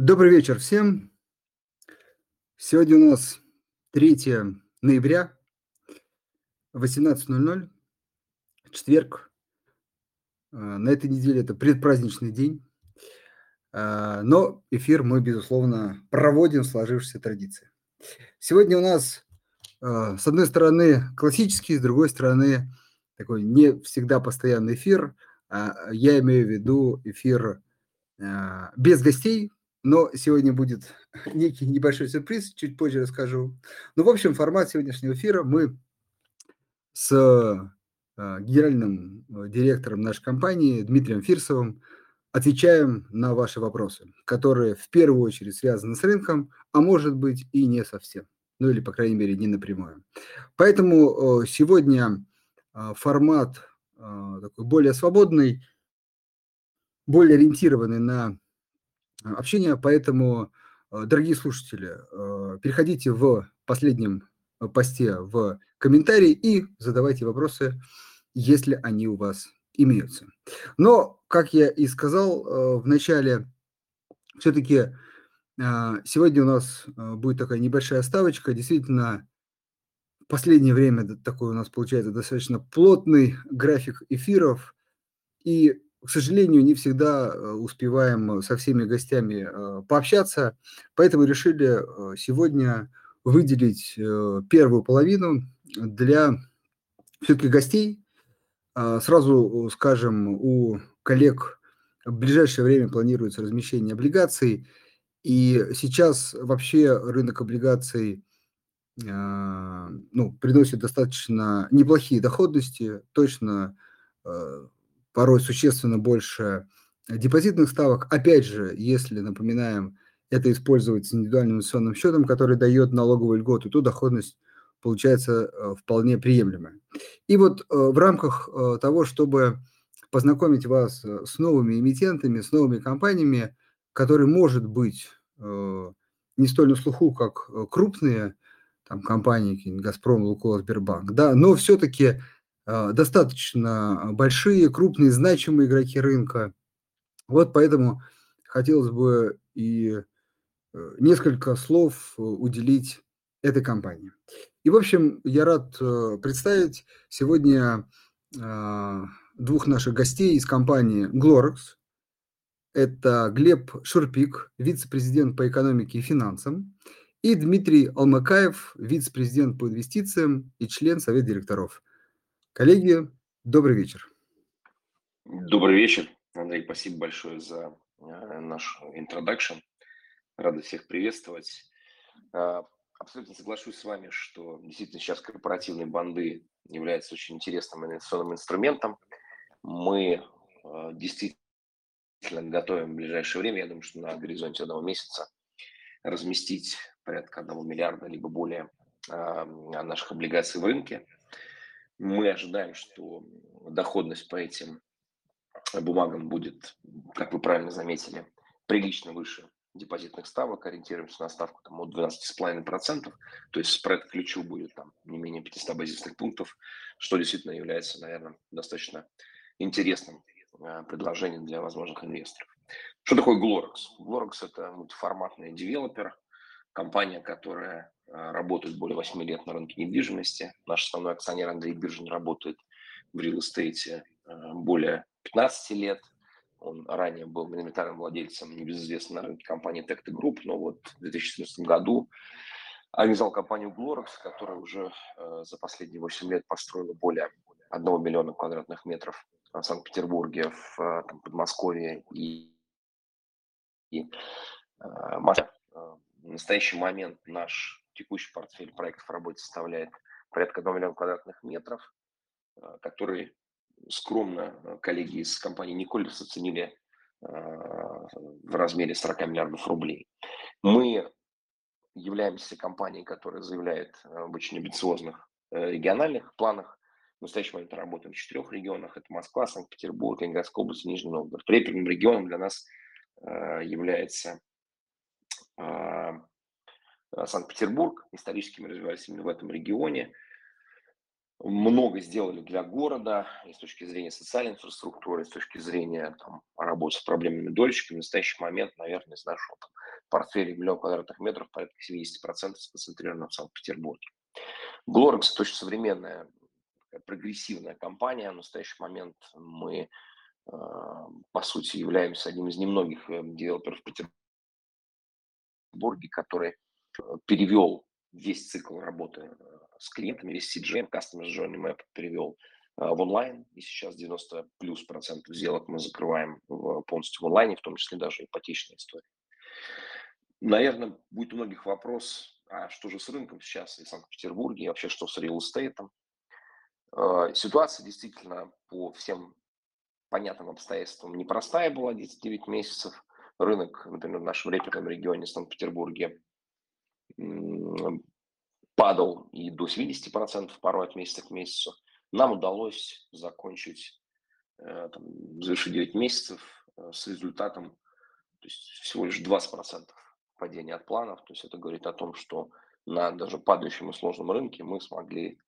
Добрый вечер всем. Сегодня у нас 3 ноября, 18.00, четверг. А, на этой неделе это предпраздничный день. А, но эфир мы, безусловно, проводим в сложившейся традиции. Сегодня у нас, а, с одной стороны, классический, с другой стороны, такой не всегда постоянный эфир. Я имею в виду эфир без гостей, но сегодня будет некий небольшой сюрприз, чуть позже расскажу. Ну, в общем, формат сегодняшнего эфира мы с э, генеральным э, директором нашей компании Дмитрием Фирсовым отвечаем на ваши вопросы, которые в первую очередь связаны с рынком, а может быть и не совсем, ну или, по крайней мере, не напрямую. Поэтому э, сегодня формат такой более свободный, более ориентированный на общения, поэтому, э, дорогие слушатели, э, переходите в последнем посте в комментарии и задавайте вопросы, если они у вас имеются. Но, как я и сказал в начале, все-таки сегодня у нас будет такая небольшая ставочка. Действительно, в последнее время такой у нас получается достаточно плотный график эфиров. И к сожалению, не всегда э, успеваем со всеми гостями э, пообщаться, поэтому решили э, сегодня выделить первую половину для все-таки гостей. А, сразу скажем, у коллег в ближайшее время планируется размещение облигаций, и сейчас вообще рынок облигаций ну, приносит достаточно неплохие доходности, точно порой существенно больше депозитных ставок. Опять же, если, напоминаем, это использовать с индивидуальным инвестиционным счетом, который дает налоговую льготу, то доходность получается э, вполне приемлемая. И вот э, в рамках э, того, чтобы познакомить вас с новыми эмитентами, с новыми компаниями, которые, может быть, не столь на слуху, как крупные там, компании, Газпром, Лукойл, Сбербанк, да, но все-таки достаточно большие, крупные, значимые игроки рынка. Вот поэтому хотелось бы и э, несколько слов уделить этой компании. И, в общем, я рад э, представить сегодня двух наших гостей из компании Glorex. Это Глеб Шурпик, вице-президент по экономике и финансам, и Дмитрий Алмакаев, вице-президент по инвестициям и член Совета директоров – Коллеги, добрый вечер. Добрый вечер, Андрей, спасибо большое за э, наш introduction. Рада всех приветствовать. Э, абсолютно соглашусь с вами, что действительно сейчас корпоративные банды являются очень интересным инвестиционным инструментом. Мы э, действительно готовим в ближайшее время, я думаю, что на горизонте одного месяца, разместить порядка одного миллиарда либо более наших облигаций в рынке – мы ожидаем, что доходность по этим бумагам будет, как вы правильно заметили, прилично выше депозитных ставок, ориентируемся на ставку там, от 12,5%, то есть спред к ключу будет там не менее 500 базисных пунктов, что действительно является, наверное, достаточно интересным э, предложением для возможных инвесторов. Что такое Glorex? Glorex – это мультиформатный девелопер, компания, которая Э, работает более 8 лет на рынке недвижимости. Наш основной акционер Андрей Биржин работает в э, более 15 лет. Он ранее был миноритарным владельцем небезызвестной на рынке компании Tecta Group, но вот в 2014 году организовал компанию Glorex, которая уже э, за последние 8 лет построила более 1 миллиона квадратных метров в Санкт-Петербурге, в там, Подмосковье и, и Москве. В настоящий момент наш текущий портфель проектов в работе составляет порядка 1 миллиона квадратных метров, э, который скромно э, коллеги из компании Николис оценили э, в размере 40 миллиардов рублей. Мы являемся компанией, которая заявляет об очень амбициозных региональных планах. В настоящий момент работаем в четырех регионах. Это Москва, Санкт-Петербург, Ленинградская область Нижний Новгород. Реперным регионом для нас является Э, Санкт-Петербург. Исторически мы развивались именно в этом регионе. Много сделали для города и с точки зрения социальной инфраструктуры, и с точки зрения там, работы с проблемными дольщиками. В настоящий момент, наверное, из нашего там, портфеле миллион квадратных метров, порядка 70% сконцентрировано в Санкт-Петербурге. Glorex – это очень современная, прогрессивная компания. В настоящий момент мы, по сути, являемся одним из немногих девелоперов в Петербурге, который перевел весь цикл работы с клиентами, весь CGM, Customer Journey Map перевел в онлайн, и сейчас 90 плюс процентов сделок мы закрываем полностью в онлайне, в том числе даже ипотечные истории. Наверное, будет у многих вопрос, а что же с рынком сейчас и в Санкт-Петербурге, и вообще что с estate? Ситуация действительно по всем понятным обстоятельствам непростая была 9 месяцев. Рынок, например, в нашем реперном регионе Санкт-Петербурге падал и до 70% порой от месяца к месяцу. Нам удалось закончить, э, там, завершить 9 месяцев э, с результатом то есть всего лишь 20% падения от планов. То есть это говорит о том, что на даже падающем и сложном рынке мы смогли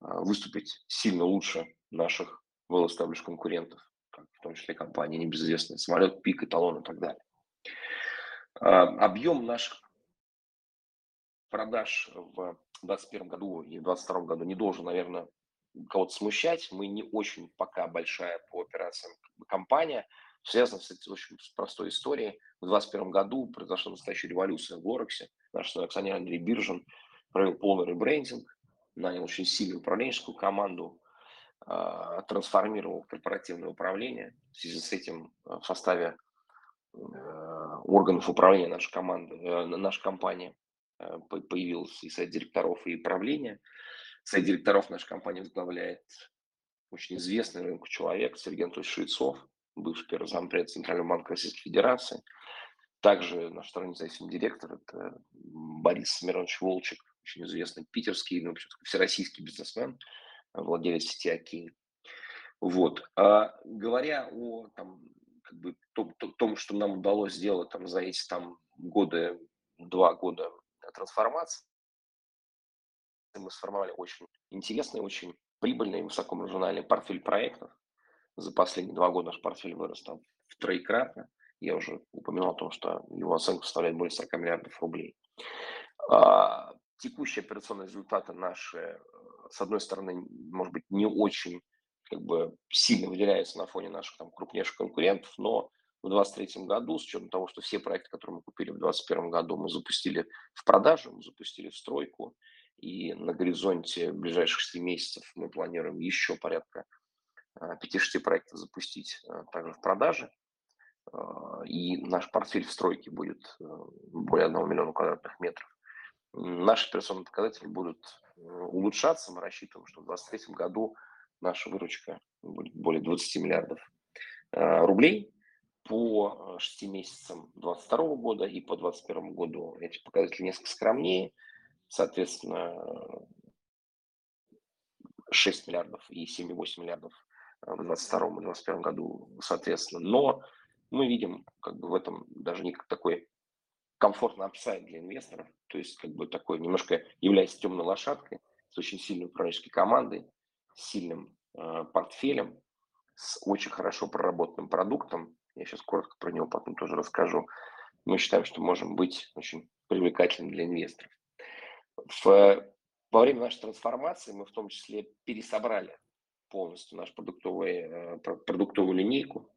а, выступить сильно лучше наших well конкурентов, в том числе компании небезызвестные, самолет, пик, эталон и так далее. Объем наших продаж в 2021 году и в 2022 году не должен, наверное, кого-то смущать. Мы не очень пока большая по операциям компания – связано, кстати, очень с простой историей. В 2021 году произошла настоящая революция в Глорексе. Наш акционер Андрей Биржин провел полный ребрендинг, нанял очень сильную управленческую команду, трансформировал корпоративное управление. В связи с этим а, в составе э, органов управления нашей команды, э, наша компания э, появился и совет директоров, и правление. Совет директоров нашей компании возглавляет очень известный рынку человек Сергей Анатольевич Швецов, бывший первый зампред Центрального банка Российской Федерации. Также наш второй независимый директор – это Борис Смирович Волчек, очень известный питерский, ну, всероссийский бизнесмен, владелец сети Аки. Вот. А говоря о там, как бы, том, том, что нам удалось сделать там, за эти там, годы, два года трансформации, мы сформировали очень интересный, очень прибыльный, высокомаржинальный портфель проектов, за последние два года наш портфель вырос там в троекратно. Я уже упоминал о том, что его оценка составляет более 40 миллиардов рублей. А, текущие операционные результаты наши, э, с одной стороны, может быть, не очень как бы сильно выделяются на фоне наших там крупнейших конкурентов, но в 2023 году, с учетом того, что все проекты, которые мы купили в 2021 году, мы запустили в продажу, мы запустили в стройку, и на горизонте ближайших 6 месяцев мы планируем еще порядка 5-6 проектов запустить э, также в продаже. Э, и наш портфель в стройке будет э, более 1 миллиона квадратных метров. Наши операционные показатели будут улучшаться. Мы рассчитываем, что в 2023 году наша выручка будет более 20 миллиардов рублей. По 6 месяцам 2022 года и по 2021 году эти показатели несколько скромнее. Соответственно, 6 миллиардов и 7,8 миллиардов в 2022 и 2021 году, соответственно. Но мы видим как бы в этом даже не такой комфортный апсайд для инвесторов, то есть как бы такой немножко является темной лошадкой с очень сильной управленческой командой, с сильным э, портфелем, с очень хорошо проработанным продуктом. Я сейчас коротко про него потом тоже расскажу. Мы считаем, что можем быть очень привлекательным для инвесторов. В, во время нашей трансформации мы в том числе пересобрали полностью нашу продуктовую, э, продуктовую линейку.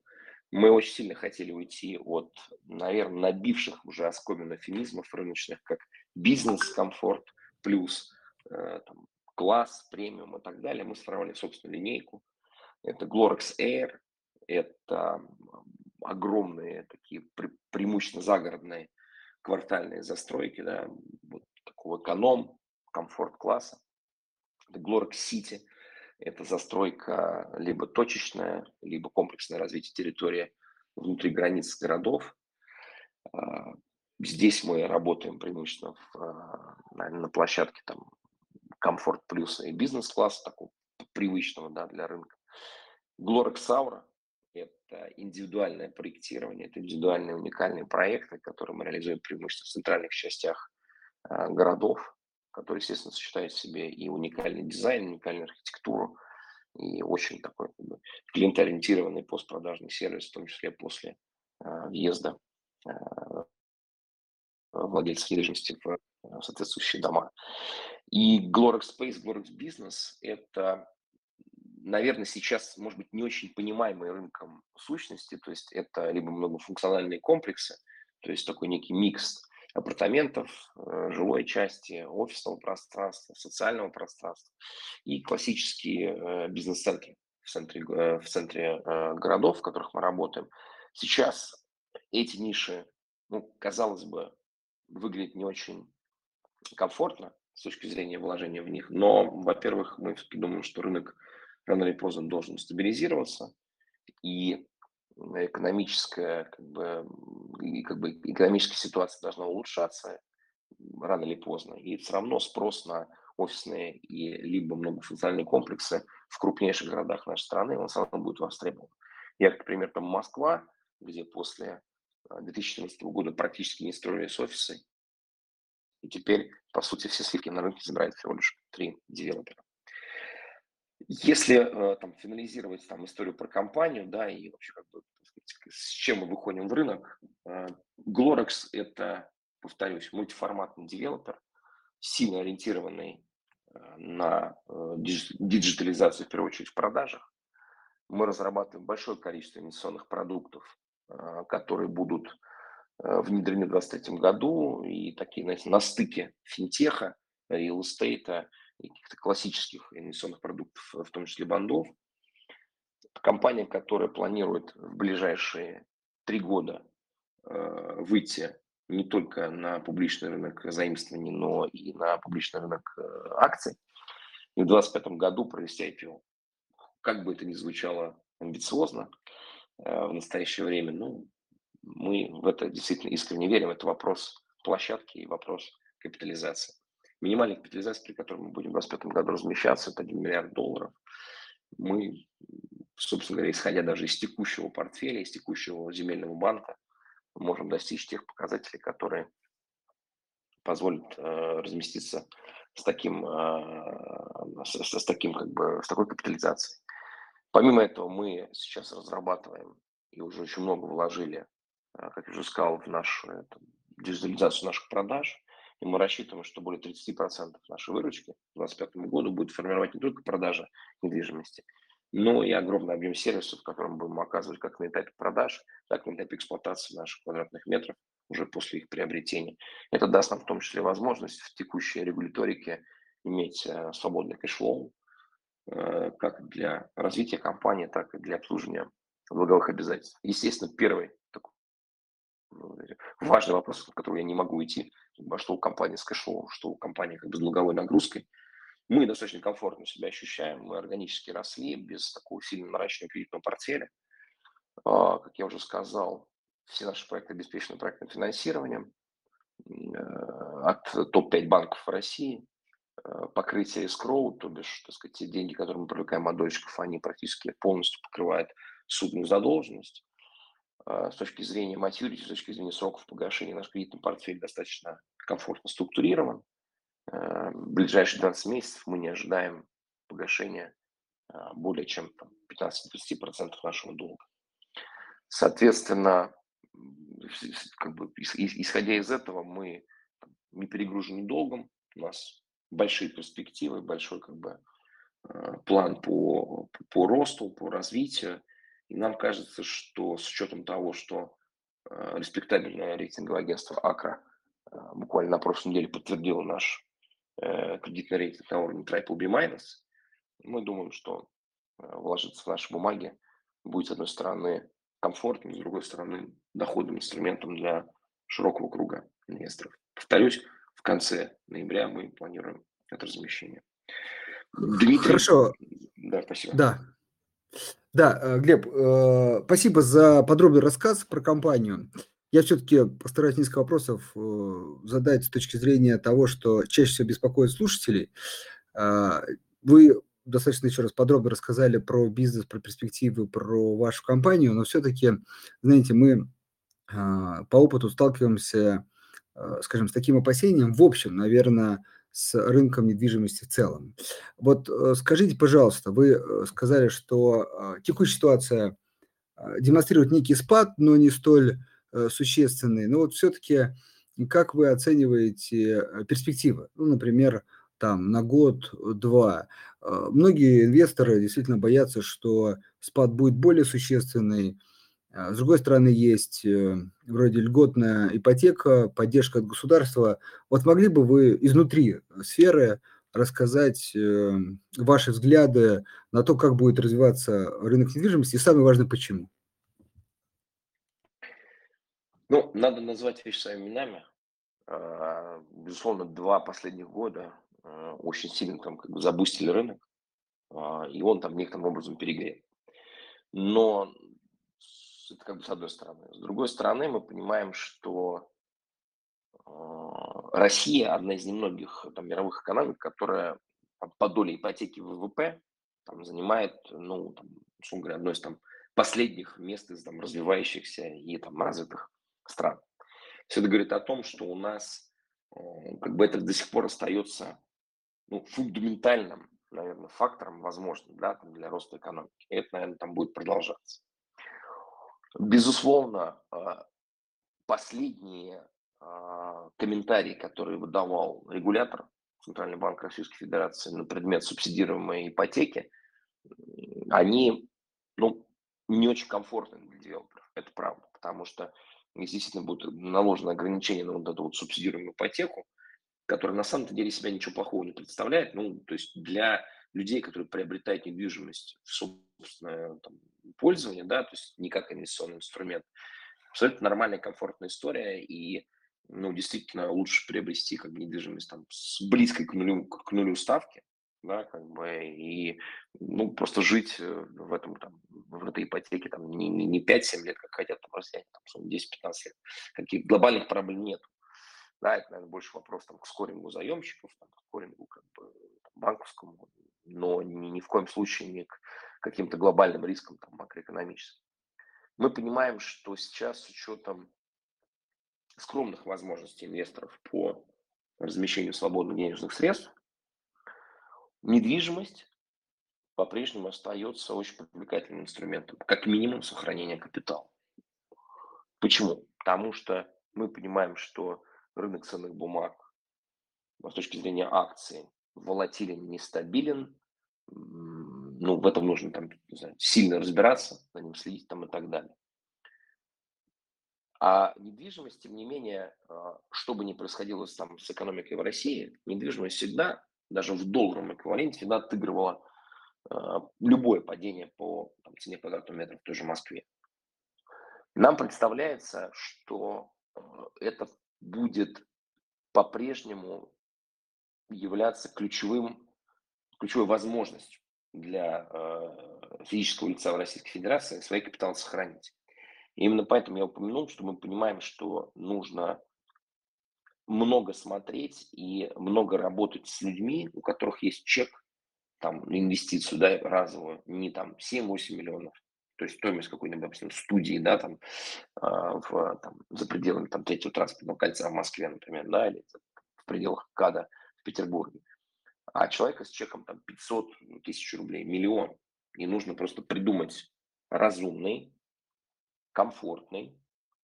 Мы очень сильно хотели уйти от, наверное, набивших уже оскомин эфемизмов рыночных, как бизнес, комфорт, плюс э, там, класс, премиум и так далее. Мы сформировали собственную линейку. Это Glorex Air, это огромные такие пре преимущественно загородные квартальные застройки, да, вот такого эконом, комфорт класса. Это Glorex City – это застройка либо точечная, либо комплексное развитие территории внутри границ городов. А, здесь мы работаем преимущественно в, а, на площадке там комфорт плюса и бизнес-класса, такого привычного да, для рынка. Glorex Aura – это индивидуальное проектирование, это индивидуальные уникальные проекты, которые мы реализуем преимущественно в центральных частях а, городов который, естественно, сочетает в себе и уникальный дизайн, уникальную архитектуру, и очень такой как бы, клиентоориентированный постпродажный сервис, в том числе после э, въезда э, владельцев недвижимости в соответствующие дома. И Glorex Space, Glorex Business – это, наверное, сейчас, может быть, не очень понимаемые рынком сущности, то есть это либо многофункциональные комплексы, то есть такой некий микс апартаментов, э, жилой части, офисного пространства, социального пространства и классические э, бизнес-центры в центре, э, в центре городов, в которых мы работаем. Сейчас эти ниши, ну, казалось бы, выглядят не очень комфортно с точки зрения вложения в них, но, во-первых, мы все-таки думаем, что рынок рано или поздно должен стабилизироваться, и экономическая, как бы, и, как бы, экономическая ситуация должна улучшаться рано или поздно. И все равно спрос на офисные и либо многофункциональные комплексы в крупнейших городах нашей страны, он все равно будет востребован. Я, как пример, там Москва, где после 2014 а, года практически не строились офисы, и теперь, по сути, все сливки на рынке забирают всего лишь три девелопера. Если э, там финализировать там историю про компанию, да, и вообще как бы с чем мы выходим в рынок, э, Glorex это, повторюсь, мультиформатный девелопер, сильно ориентированный э, на диджитализацию, в первую очередь, в продажах. Мы разрабатываем большое количество инвестиционных продуктов, которые будут внедрены в 2023 году, и такие, знаете, на стыке финтеха, реал эстейта каких-то классических инвестиционных продуктов, в том числе бандов. Компания, которая планирует в ближайшие три года э, выйти не только на публичный рынок заимствований, но и на публичный рынок э, акций, и в 2025 году провести IPO. Как бы это ни звучало амбициозно э, в настоящее время, ну, мы в это действительно искренне верим. Это вопрос площадки и вопрос капитализации. Минимальная капитализация, при которой мы будем в 2025 году размещаться, это 1 миллиард долларов. Мы, собственно говоря, исходя даже из текущего портфеля, из текущего земельного банка, можем достичь тех показателей, которые позволят э, разместиться с таким, э, с, с, таким как бы, с такой капитализацией. Помимо этого, мы сейчас разрабатываем и уже очень много вложили, э, как я уже сказал, в нашу это, диджитализацию наших продаж. И мы рассчитываем, что более 30% нашей выручки к 2025 году будет формировать не только продажа недвижимости, но и огромный объем сервисов, которые мы будем оказывать как на этапе продаж, так и на этапе эксплуатации наших квадратных метров уже после их приобретения. Это даст нам в том числе возможность в текущей регуляторике иметь э, свободный cash flow, э, как для развития компании, так и для обслуживания долговых обязательств. Естественно, первый важный вопрос, от которого я не могу уйти, что у компании с cash flow, что у компании как бы с долговой нагрузкой. Мы достаточно комфортно себя ощущаем, мы органически росли без такого сильного наращивания кредитного портфеля. А, как я уже сказал, все наши проекты обеспечены проектным финансированием э, от топ-5 банков России. Э, покрытие escrow, то бишь, так сказать, те деньги, которые мы привлекаем от дольщиков, они практически полностью покрывают судную задолженность. А, с точки зрения maturity, с точки зрения сроков погашения, наш кредитный портфель достаточно комфортно структурирован. А, в ближайшие 12 месяцев мы не ожидаем погашения а, более чем 15-20% нашего долга. Соответственно, как бы, исходя из этого, мы не перегружены долгом, у нас большие перспективы, большой как бы, план по, по росту, по развитию. И нам кажется, что с учетом того, что э, респектабельное рейтинговое агентство АКРА э, буквально на прошлой неделе подтвердило наш э, кредитный рейтинг на уровне BBB-, мы думаем, что э, вложиться в наши бумаги будет, с одной стороны, комфортным, с другой стороны, доходным инструментом для широкого круга инвесторов. Повторюсь, в конце ноября мы планируем это размещение. Дмитрий... Хорошо. Да, спасибо. Да, да, э, Глеб, э, спасибо за подробный рассказ про компанию. Я все-таки постараюсь несколько вопросов э, задать с точки зрения того, что чаще всего беспокоит слушателей. Вы достаточно еще раз подробно рассказали про бизнес, про перспективы, про вашу компанию, но все-таки, знаете, мы по опыту сталкиваемся, скажем, с таким опасением. В общем, наверное, с рынком недвижимости в целом. Вот э, скажите, пожалуйста, вы э, сказали, что а, текущая ситуация а, демонстрирует некий спад, но не столь э, существенный. Но вот все-таки как вы оцениваете перспективы? Ну, например, там на год-два. Многие инвесторы действительно боятся, что спад будет более существенный. А с другой стороны, есть э, вроде льготная ипотека, поддержка от государства. Вот могли бы вы изнутри сферы рассказать ваши взгляды на то, как будет развиваться рынок недвижимости и самое важное, почему? Ну, надо назвать вещи своими именами. А, безусловно, два последних года а, очень сильно там как бы забустили рынок, а, и он там некоторым образом перегрет. Но это как бы с одной стороны. С другой стороны, мы понимаем, что Россия одна из немногих там, мировых экономик, которая там, по доле ипотеки ВВП там, занимает, ну, там, условно говоря, одно из там последних мест из там развивающихся и там развитых стран. Все это говорит о том, что у нас э, как бы это до сих пор остается ну, фундаментальным, наверное, фактором возможным да, там, для роста экономики. И это, наверное, там будет продолжаться. Безусловно, э, последние э, комментарии, которые выдавал регулятор Центральный банк Российской Федерации на предмет субсидируемой ипотеки, они ну, не очень комфортны для девелоперов. Это правда, потому что действительно будет наложено ограничение на вот эту вот субсидируемую ипотеку, которая на самом деле себя ничего плохого не представляет, ну, то есть для людей, которые приобретают недвижимость в собственное там, пользование, да, то есть не как инвестиционный инструмент, абсолютно нормальная, комфортная история, и, ну, действительно лучше приобрести как бы недвижимость там с близкой к нулю, к нулю ставки, да, как бы, и, ну, просто жить э, в этом, там, в этой ипотеке, там, не, не, не 5-7 лет, как хотят там россияне, там, 10-15 лет. Каких глобальных проблем нет. Да, это, наверное, больше вопрос там, к скорингу заемщиков, там, к скорингу как бы, там, банковскому, но ни, ни в коем случае не к каким-то глобальным рискам там, макроэкономическим. Мы понимаем, что сейчас с учетом скромных возможностей инвесторов по размещению свободных денежных средств, недвижимость по-прежнему остается очень привлекательным инструментом, как минимум сохранения капитала. Почему? Потому что мы понимаем, что рынок ценных бумаг с точки зрения акций волатилен, нестабилен. Ну, в этом нужно там, не знаю, сильно разбираться, за ним следить там и так далее. А недвижимость, тем не менее, а, что бы ни происходило там с экономикой в России, недвижимость всегда даже в долларовом эквиваленте всегда отыгрывала э, любое падение по там, цене квадратного метра в той же Москве. Нам представляется, что э, это будет по-прежнему являться ключевым, ключевой возможностью для э, физического лица в Российской Федерации свои капиталы сохранить. И именно поэтому я упомянул, что мы понимаем, что нужно много смотреть и много работать с людьми, у которых есть чек там, инвестицию да, разовую, не там 7-8 миллионов, то есть стоимость какой-нибудь, допустим, студии, да, там, э, в, там, за пределами там, третьего транспортного кольца в Москве, например, да, или в пределах КАДа в Петербурге. А человека с чеком там 500 тысяч рублей, миллион, и нужно просто придумать разумный, комфортный,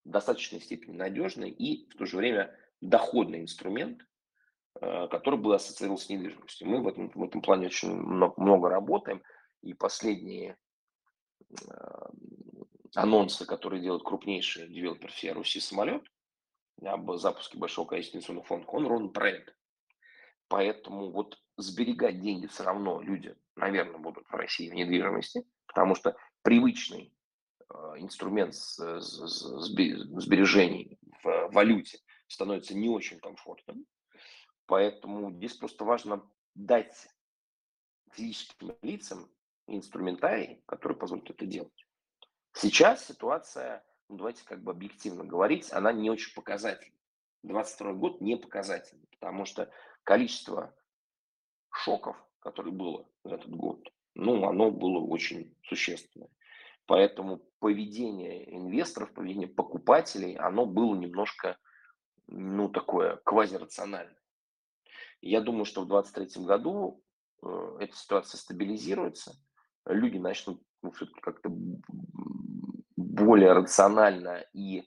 в достаточной степени надежный и в то же время доходный инструмент, э, который бы ассоциировался с недвижимостью. Мы в этом, в этом плане очень много, много работаем, и последние э, анонсы, которые делают крупнейшие девелопер всей Руси самолет об запуске большого количества инвестиционных фондов, он про это. Поэтому вот сберегать деньги все равно люди, наверное, будут в России в недвижимости, потому что привычный э, инструмент сбережений в валюте – становится не очень комфортным. Поэтому здесь просто важно дать физическим лицам инструментарий, который позволит это делать. Сейчас ситуация, ну, давайте как бы объективно говорить, она не очень показательна. 22 год не показательный, потому что количество шоков, которые было за этот год, ну, оно было очень существенное. Поэтому поведение инвесторов, поведение покупателей, оно было немножко ну, такое квазирациональное. Я думаю, что в 2023 году э, эта ситуация стабилизируется, люди начнут ну, как-то более рационально и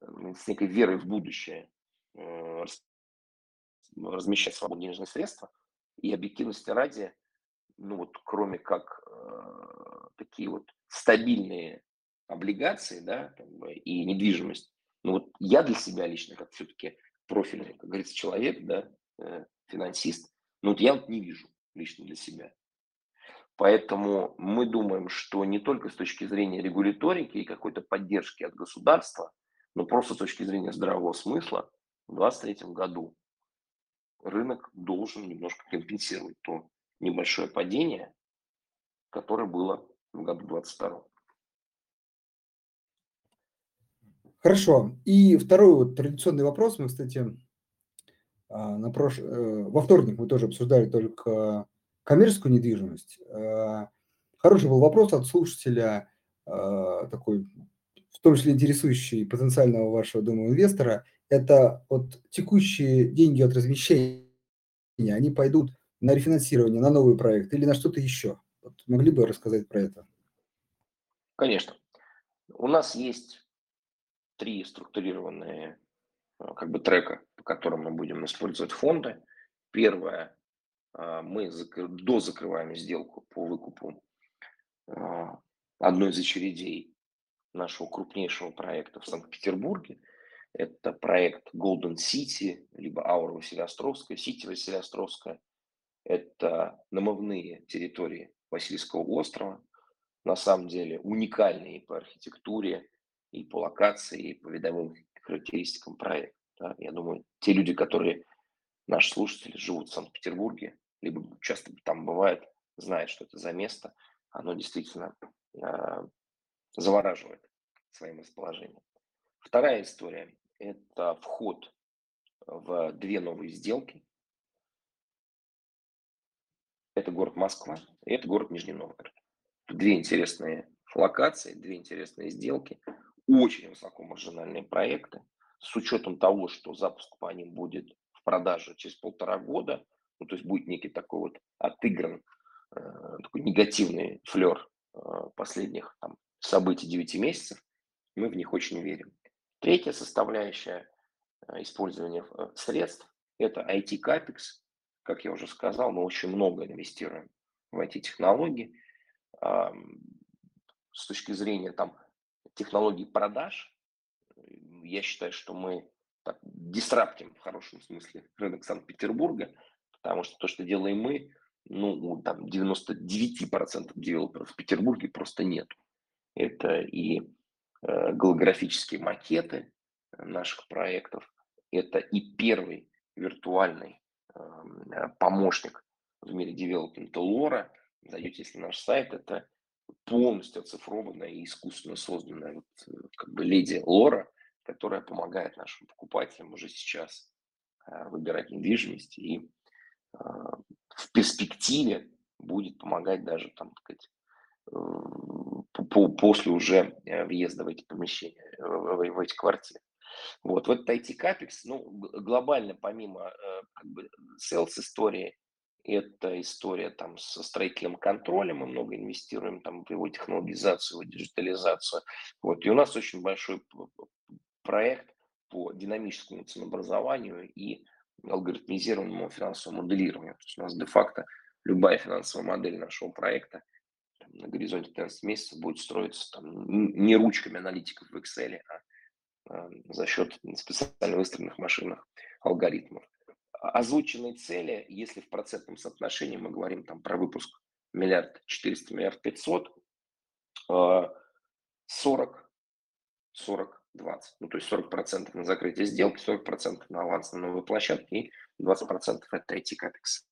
с некой верой в будущее э, размещать свободные денежные средства. И объективности ради, ну вот кроме как э, такие вот стабильные облигации, да, как бы, и недвижимость, ну вот я для себя лично, как все-таки профильный, как говорится, человек, да, э, финансист, ну вот я вот не вижу лично для себя. Поэтому мы думаем, что не только с точки зрения регуляторики и какой-то поддержки от государства, но просто с точки зрения здравого смысла в 2023 году рынок должен немножко компенсировать то небольшое падение, которое было в году 2022. Хорошо. И второй вот традиционный вопрос. Мы, кстати, а, на прош... Э, во вторник мы тоже обсуждали только коммерческую недвижимость. А, хороший был вопрос от слушателя, а, такой, в том числе интересующий потенциального вашего, думаю, инвестора. Это вот текущие деньги от размещения, они пойдут на рефинансирование, на новый проект или на что-то еще? Вот могли бы рассказать про это? Конечно. У нас есть три структурированные а, как бы трека, по которым мы будем использовать фонды. Первое, а, мы дозакрываем сделку по выкупу а, одной из очередей нашего крупнейшего проекта в Санкт-Петербурге. Это проект Golden City, либо Аура Василиостровская, Сити Василиостровская. Это намывные территории Васильского острова. На самом деле уникальные по архитектуре, и по локации, и по видовым характеристикам проекта. Да. Я думаю, те люди, которые, наши слушатели, живут в Санкт-Петербурге, либо часто там бывают, знают, что это за место, оно действительно э, завораживает своим расположением. Вторая история – это вход в две новые сделки. Это город Москва и это город Нижний Новгород. Две интересные локации, две интересные сделки – очень высокомаржинальные проекты, с учетом того, что запуск по ним будет в продаже через полтора года, ну, то есть будет некий такой вот отыгран, э, такой негативный флер э, последних там, событий 9 месяцев, мы в них очень верим. Третья составляющая э, использования э, средств – это IT-CAPEX. Как я уже сказал, мы очень много инвестируем в IT-технологии. С точки зрения там, технологий продаж, я считаю, что мы так, дисраптим в хорошем смысле рынок Санкт-Петербурга, потому что то, что делаем мы, ну, там 99% девелоперов в Петербурге просто нет. Это и голографические макеты наших проектов, это и первый виртуальный эм, э, помощник в мире девелопмента Лора. Зайдете, если наш сайт, это полностью оцифрованная и искусственно созданная вот, э, как бы леди Лора, которая помогает нашим покупателям уже сейчас э, выбирать недвижимость и э, в перспективе будет помогать даже там, так сказать, после уже въезда в эти помещения, в эти квартиры. Вот, в этот IT-капекс, ну, глобально, помимо как бы sales истории, это история там со строительным контролем, мы много инвестируем там в его технологизацию, его диджитализацию. Вот. И у нас очень большой проект по динамическому ценообразованию и алгоритмизированному финансовому моделированию. То есть у нас де-факто любая финансовая модель нашего проекта на горизонте 15 месяцев будет строиться там, не ручками аналитиков в Excel, а, а за счет специально выстроенных машинных алгоритмов озвученные цели, если в процентном соотношении мы говорим там про выпуск миллиард четыреста, миллиард пятьсот, 40, 40, 20. Ну, то есть 40 процентов на закрытие сделки, 40 процентов на аванс на новые площадки и 20 процентов это IT капекс.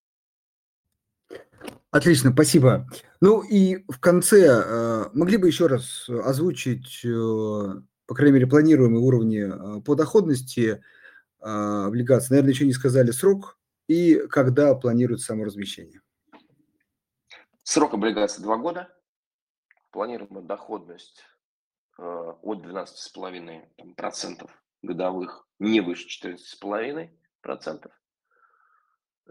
Отлично, спасибо. Ну и в конце э, могли бы еще раз озвучить, э, по крайней мере, планируемые уровни э, по доходности облигаций. Наверное, еще не сказали срок и когда планируют само размещение. Срок облигаций 2 года. Планируемая доходность от 12,5% годовых, не выше 14,5%.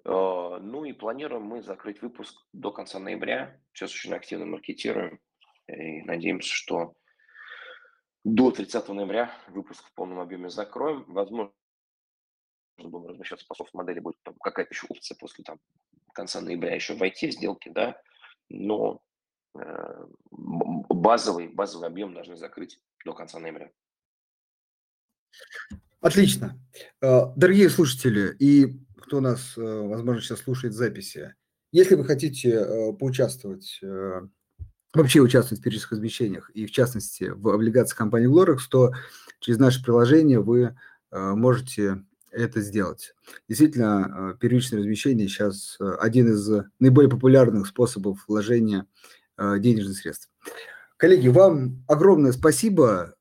Э, ну и планируем мы закрыть выпуск до конца ноября. Сейчас очень активно маркетируем и надеемся, что до 30 ноября выпуск в полном объеме закроем. Возможно, было размещаться по софт-модели, будет там какая-то еще опция после там, конца ноября еще войти в сделки, да, но э, базовый, базовый объем должны закрыть до конца ноября. Отлично. Э, дорогие слушатели и кто нас, э, возможно, сейчас слушает записи, если вы хотите э, поучаствовать, вообще участвовать в периодических размещениях и, в частности, в облигациях компании Glorex, то через наше приложение вы можете это сделать. Действительно, первичное размещение сейчас один из наиболее популярных способов вложения денежных средств. Коллеги, вам огромное спасибо.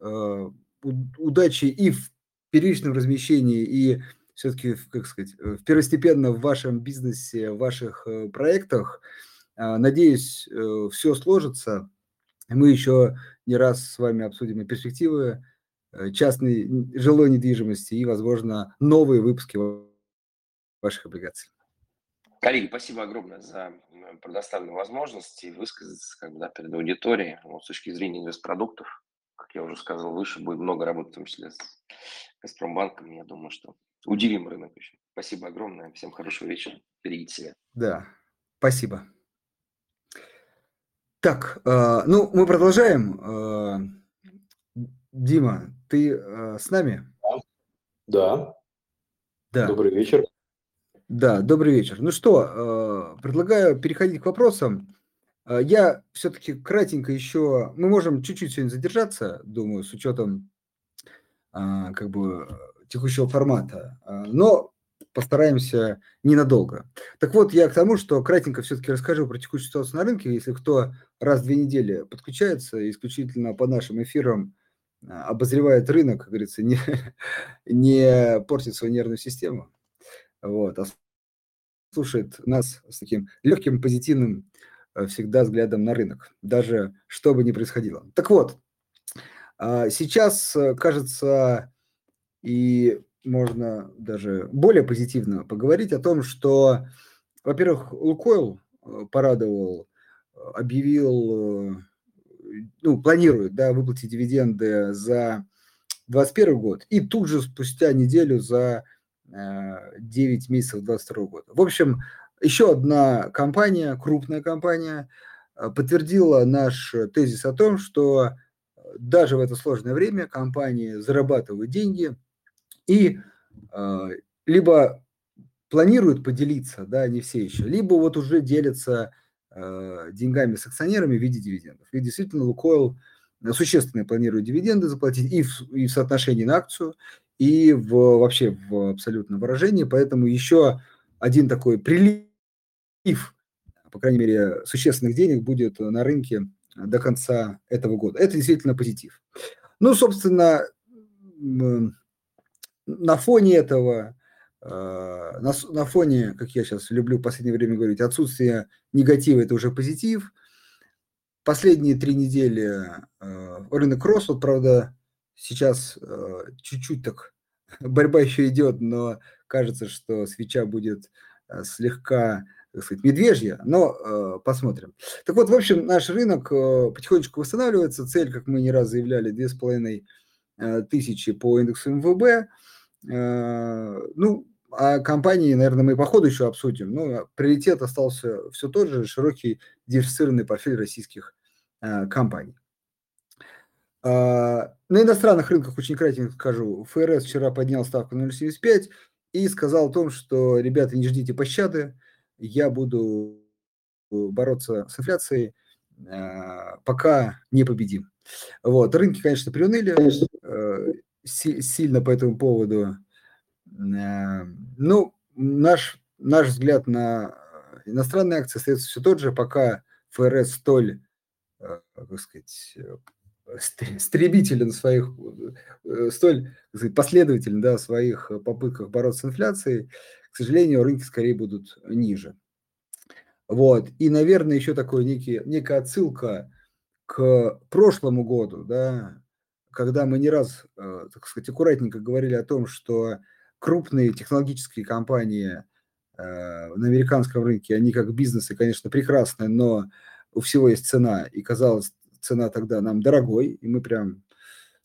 Удачи и в первичном размещении и все-таки, как сказать, э, первостепенно в вашем бизнесе, в ваших э, проектах. А, надеюсь, э, все сложится. Мы еще не раз с вами обсудим перспективы частной жилой недвижимости и, возможно, новые выпуски ваших облигаций. Коллеги, спасибо огромное за предоставленную возможность высказаться как бы, да, перед аудиторией вот, с точки зрения инвестпродуктов как я уже сказал выше, будет много работы, в том числе с Газпромбанком. Я думаю, что удивим рынок еще. Спасибо огромное. Всем хорошего вечера. Берегите себя. Да, спасибо. Так, э, ну, мы продолжаем. Э, Дима, ты э, с нами? Да. Да. Добрый вечер. Да, добрый вечер. Ну что, э, предлагаю переходить к вопросам. А, я все-таки кратенько еще, мы можем чуть-чуть сегодня задержаться, думаю, с учетом а, как бы текущего формата, а, но постараемся ненадолго. Так вот, я к тому, что кратенько все-таки расскажу про текущую ситуацию на рынке. Если кто раз в две недели подключается исключительно по нашим эфирам, обозревает рынок, как говорится, не, не портит свою нервную систему, вот, а слушает нас с таким легким позитивным Э, всегда взглядом на рынок, даже что бы ни происходило. Так вот, а, сейчас, э, кажется, и можно даже более позитивно поговорить о том, что, во-первых, Лукойл э, порадовал, объявил, ну, планирует, да, выплатить дивиденды за 2021 год и тут же спустя неделю за 9 месяцев 2022 года. В общем, еще одна компания, крупная компания, э, подтвердила наш тезис о том, что э, даже в это сложное время компании зарабатывают деньги и э, либо планируют поделиться, да, не все еще, либо вот уже делятся деньгами с акционерами в виде дивидендов. И действительно, Лукойл существенно планирует дивиденды заплатить и в, и в соотношении на акцию, и в, вообще в абсолютном выражении. Поэтому еще один такой прилив актив, по крайней мере, существенных денег будет на рынке до конца этого года. Это действительно позитив. Ну, собственно, на фоне этого, э, на, фоне, как я сейчас люблю в последнее время говорить, отсутствие негатива – это уже позитив. Последние три недели э, рынок рос, вот, правда, сейчас э, чуть-чуть так борьба еще идет, но кажется, что свеча будет слегка так сказать, медвежья, но э, посмотрим. Так вот, в общем, наш рынок э, потихонечку восстанавливается. Цель, как мы не раз заявляли, 2500 э, тысячи по индексу МВБ. Э, ну, а компании, наверное, мы по ходу еще обсудим. Но приоритет остался все тот же, широкий диверсифицированный портфель российских э, компаний. Э, на иностранных рынках очень кратенько скажу. ФРС вчера поднял ставку на 0,75 и сказал о том, что, ребята, не ждите пощады, я буду бороться с инфляцией, а, пока не победим. Вот. Рынки, конечно, приуныли э, сильно по этому поводу. Э, ну, наш, наш взгляд на иностранные акции остается все тот же, пока ФРС столь, э, как сказать, стремителен в своих, столь сказать, последователен да, в своих попытках бороться с инфляцией, к сожалению, рынки скорее будут ниже. Вот. И, наверное, еще такой некий, некая отсылка к прошлому году, да, когда мы не раз, э, так сказать, аккуратненько говорили о том, что крупные технологические компании э, на американском рынке, они как бизнесы, конечно, прекрасные, но у всего есть цена, и казалось, цена тогда нам дорогой, и мы прям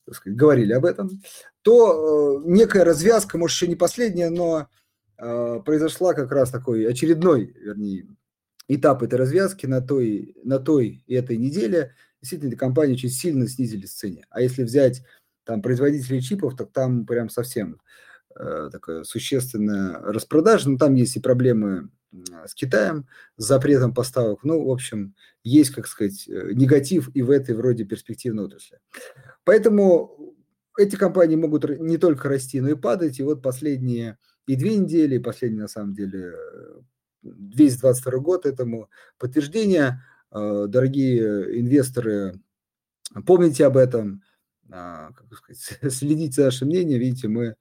так сказать, говорили об этом, то э, некая развязка, может, еще не последняя, но произошла как раз такой очередной, вернее, этап этой развязки на той, на той и этой неделе. Действительно, компании очень сильно снизились в цене. А если взять там производителей чипов, то там прям совсем э, такая существенная распродажа. Но там есть и проблемы с Китаем, с запретом поставок. Ну, в общем, есть, как сказать, э, негатив и в этой вроде перспективной отрасли. Поэтому эти компании могут не только расти, но и падать. И вот последние и две недели, и последние, на самом деле, весь 22 год этому подтверждение. Э, дорогие инвесторы, помните об этом, а, как сказать, следите за нашим мнением. Видите, мы,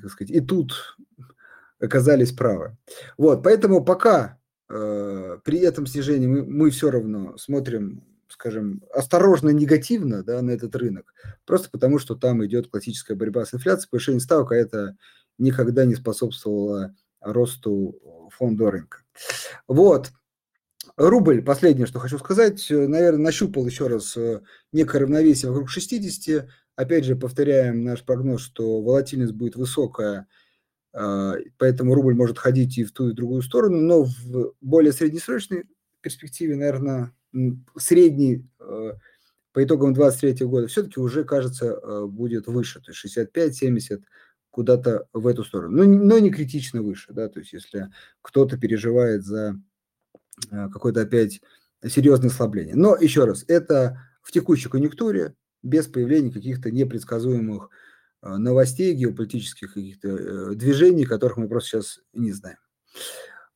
как сказать, и тут оказались правы. Вот, поэтому пока э, при этом снижении мы, мы все равно смотрим, скажем, осторожно негативно да, на этот рынок, просто потому что там идет классическая борьба с инфляцией, повышение ставок, а это никогда не способствовало росту фонда рынка. Вот. Рубль, последнее, что хочу сказать, наверное, нащупал еще раз э, некое равновесие вокруг 60. Опять же, повторяем наш прогноз, что волатильность будет высокая, поэтому рубль может ходить и в ту, и в другую сторону, но в более среднесрочной перспективе, наверное, средний э, по итогам 2023 года все-таки уже, кажется, э, будет выше, то есть 65-70 куда-то в эту сторону, но, но не критично выше, да, то есть если кто-то переживает за э, какое-то опять серьезное ослабление. Но еще раз, это в текущей конъюнктуре, без появления каких-то непредсказуемых Э, новостей, геополитических каких-то э, движений, которых мы просто сейчас не знаем.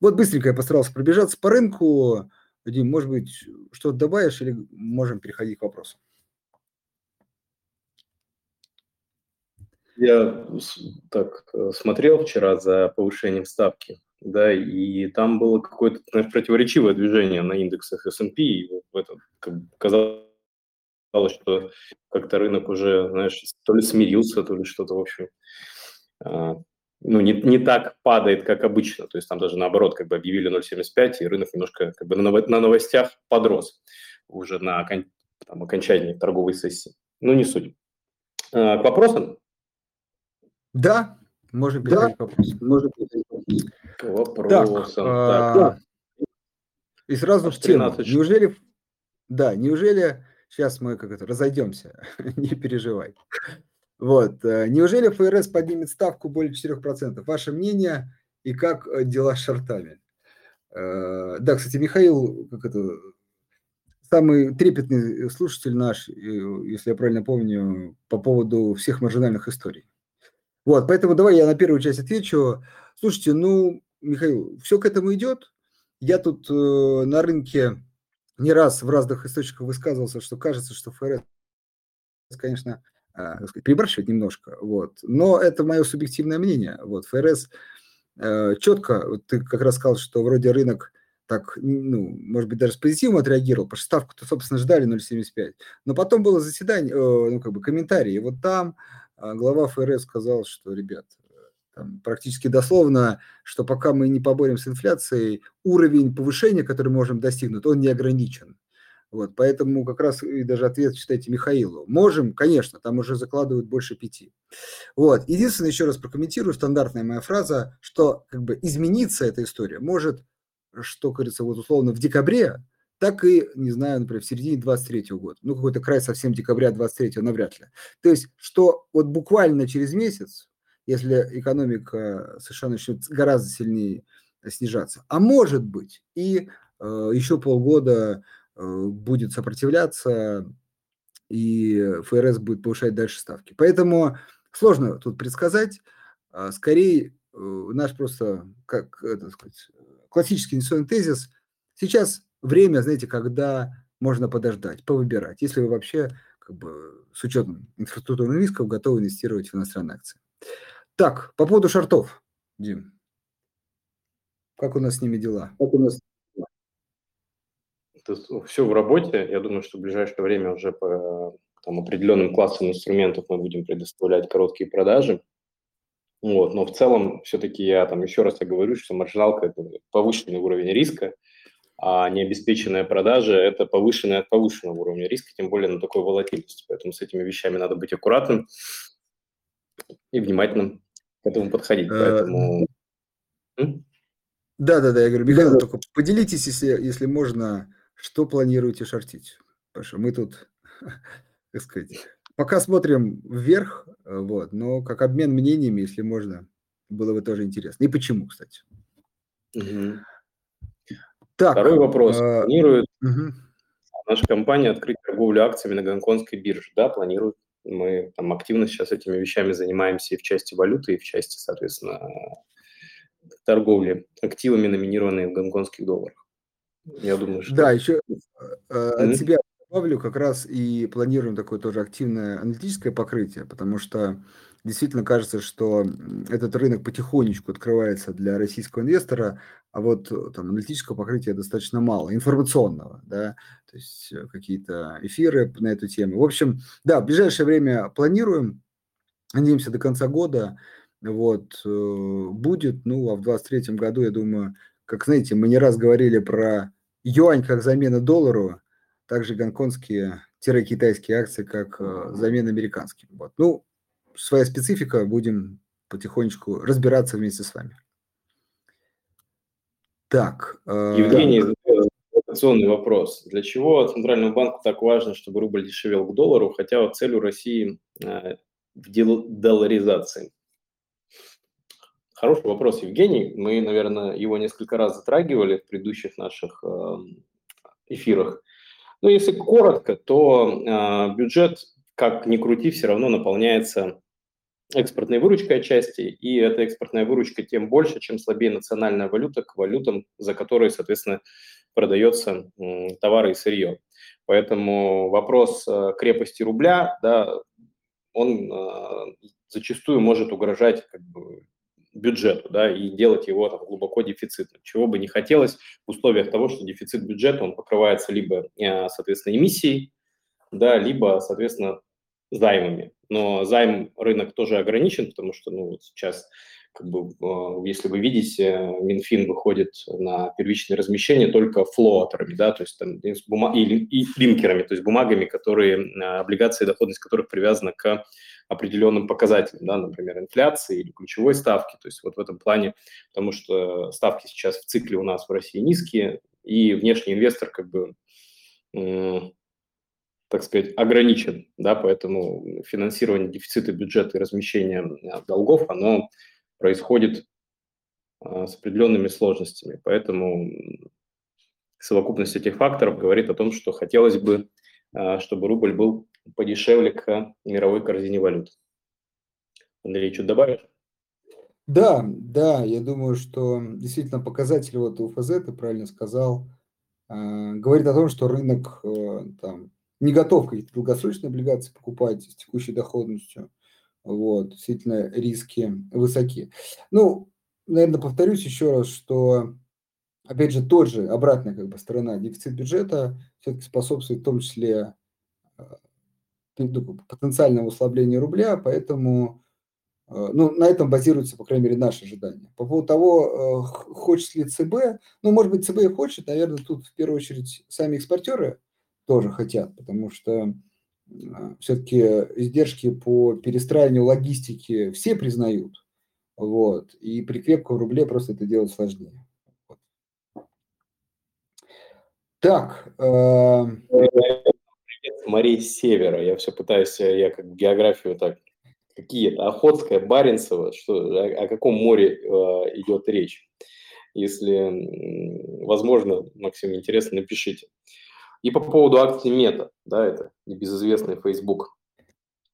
Вот быстренько я постарался пробежаться по рынку. Дим, может быть, что-то добавишь или можем переходить к вопросу? Я так э, смотрел вчера за повышением ставки, да, и там было какое-то знаешь, противоречивое движение на индексах S&P, и в этом казалось казалось, что как-то рынок уже, знаешь, то ли смирился, то ли что-то, в общем, а, ну, не, не так падает, как обычно. То есть там даже наоборот, как бы объявили 0,75, и рынок немножко как бы на, на новостях подрос уже на там, окончании торговой сессии. Ну, не суть. А, к вопросам? Да, можем переходить да. к вопросам. Можем к. Так, так. А, и сразу в тему. Неужели, да, неужели Сейчас мы как это разойдемся, не переживай. Вот. Э, неужели ФРС поднимет ставку более 4%? Ваше мнение и как э, дела с шортами? Э, да, кстати, Михаил, как это, самый трепетный слушатель наш, если я правильно помню, по поводу всех маржинальных историй. Вот, поэтому давай я на первую часть отвечу. Слушайте, ну, Михаил, все к этому идет. Я тут э, на рынке не раз в разных источниках высказывался, что кажется, что ФРС, конечно, э, сказать, немножко, вот. Но это мое субъективное мнение. Вот ФРС э, четко, вот ты как раз сказал, что вроде рынок так, ну, может быть, даже с позитивом отреагировал, потому что ставку-то, собственно, ждали 0,75. Но потом было заседание, э, ну, как бы комментарии, вот там глава ФРС сказал, что, ребят, там, практически дословно, что пока мы не поборем с инфляцией, уровень повышения, который мы можем достигнуть, он не ограничен. Вот, поэтому как раз и даже ответ читайте Михаилу. Можем, конечно, там уже закладывают больше пяти. Вот. Единственное, еще раз прокомментирую, стандартная моя фраза, что как бы измениться эта история может, что говорится, вот условно в декабре, так и, не знаю, например, в середине 23 года. Ну, какой-то край совсем декабря 23 навряд ли. То есть, что вот буквально через месяц, если экономика США начнет гораздо сильнее снижаться. А может быть, и э, еще полгода э, будет сопротивляться, и ФРС будет повышать дальше ставки. Поэтому сложно тут предсказать. А скорее, э, наш просто, как это сказать, классический инвестиционный тезис, сейчас время, знаете, когда можно подождать, повыбирать, если вы вообще как бы, с учетом инфраструктурных рисков готовы инвестировать в иностранные акции. Так, по поводу шартов, Дим. Как у нас с ними дела? Как у нас это все в работе. Я думаю, что в ближайшее время уже по там, определенным классам инструментов мы будем предоставлять короткие продажи. Вот, но в целом все-таки я там еще раз я говорю, что маржиналка – это повышенный уровень риска, а необеспеченная продажа – это повышенный от повышенного уровня риска, тем более на такой волатильности. Поэтому с этими вещами надо быть аккуратным и внимательным к этому подходить. Э, Поэтому... Да, да, да, я говорю, Михаил, только поделитесь, если, если можно, что планируете шортить. Потому что мы тут, как сказать, пока смотрим вверх, э, вот, но как обмен мнениями, если можно, было бы тоже интересно. И почему, кстати. Угу. Так, Второй вопрос. Э, планирует угу. наша компания открыть торговлю акциями на гонконгской бирже? Да, планирует. Мы там активно сейчас этими вещами занимаемся и в части валюты, и в части, соответственно, торговли активами, номинированные в гонконгских долларах. Я думаю, что... Да, еще э, от mm-hmm. себя добавлю, как раз и планируем такое тоже активное аналитическое покрытие, потому что действительно кажется, что этот рынок потихонечку открывается для российского инвестора, а вот э, там аналитического покрытия достаточно мало, информационного, да, то есть э, какие-то эфиры на эту тему. В общем, да, в ближайшее время планируем, надеемся, до конца года вот, э, будет, ну, а в 2023 году, я думаю, как, знаете, мы не раз говорили про юань как замена доллару, также гонконгские-китайские акции как замена американским. Вот. Ну, своя специфика, будем потихонечку разбираться вместе с вами. Так. Э, Евгений, Акционный вопрос. Для чего Центральному банку так важно, чтобы рубль дешевел к доллару, хотя вот цель у России в долларизации? Хороший вопрос, Евгений. Мы, наверное, его несколько раз затрагивали в предыдущих наших эм, эфирах. Но если коротко, то э, бюджет, как ни крути, все равно наполняется экспортной выручкой отчасти, и эта экспортная выручка тем больше, чем слабее национальная валюта к валютам, за которые, соответственно, продается товары и сырье. Поэтому вопрос э, крепости рубля, да, он э, зачастую может угрожать как бы, бюджету, да, и делать его там, глубоко дефицитным. Чего бы не хотелось в условиях того, что дефицит бюджета, он покрывается либо, э, соответственно, эмиссией, да, либо, соответственно, займами. Но займ рынок тоже ограничен, потому что, ну, вот сейчас, как бы, э, если вы видите, Минфин выходит на первичное размещение только флоаторами, да, то есть там бума- и, и линкерами, то есть бумагами, которые, э, облигации, доходность которых привязана к определенным показателям, да, например, инфляции или ключевой ставки. То есть вот в этом плане, потому что ставки сейчас в цикле у нас в России низкие, и внешний инвестор как бы, так сказать, ограничен, да, поэтому финансирование дефицита бюджета и размещение долгов, оно происходит а, с определенными сложностями. Поэтому совокупность этих факторов говорит о том, что хотелось бы, а, чтобы рубль был подешевле к мировой корзине валют. Андрей, что добавишь? Да, да, я думаю, что действительно показатель вот УФЗ, ты правильно сказал, э, говорит о том, что рынок э, там, не готов какие-то долгосрочные облигации покупать с текущей доходностью. Вот, действительно, риски высоки. Ну, наверное, повторюсь еще раз, что, опять же, тот же, обратная как бы сторона, дефицит бюджета все-таки способствует в том числе э, потенциального ослабления рубля, поэтому э, ну, на этом базируется, по крайней мере, наши ожидания. По поводу того, э, хочет ли ЦБ, ну, может быть, ЦБ и хочет, наверное, тут в первую очередь сами экспортеры тоже хотят, потому что э, все-таки издержки по перестраиванию логистики все признают, вот, и при крепком рубле просто это делать сложнее. Так, морей севера. Я все пытаюсь, э, я как географию так, какие это, Охотское, Баренцево, что, о, о каком море э, идет речь. Если возможно, Максим, интересно, напишите. И по поводу акций Мета, да, это небезызвестный Facebook.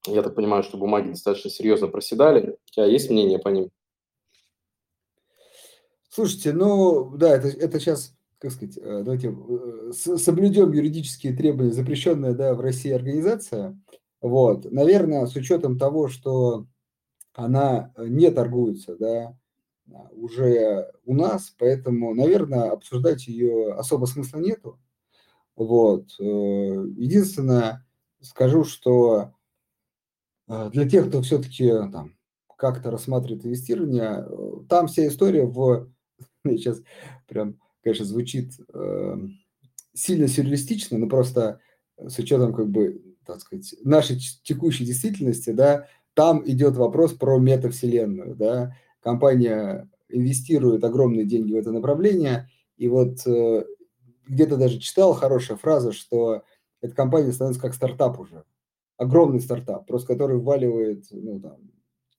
Я так понимаю, что бумаги достаточно серьезно проседали. У тебя есть мнение по ним? Слушайте, ну да, это, это сейчас как сказать, э, давайте э, соблюдем юридические требования, запрещенная да, в России организация. Вот. Наверное, с учетом того, что она не торгуется да, уже у нас, поэтому, наверное, обсуждать ее особо смысла нету. Вот. Э, единственное, скажу, что для тех, кто все-таки там как-то рассматривает инвестирование, там вся история в... Сейчас прям конечно, звучит э, сильно сюрреалистично, но просто с учетом, как бы, так сказать, нашей текущей действительности, да, там идет вопрос про метавселенную, да, компания инвестирует огромные деньги в это направление, и вот э, где-то даже читал хорошая фраза, что эта компания становится как стартап уже, огромный стартап, просто который вваливает, ну, там,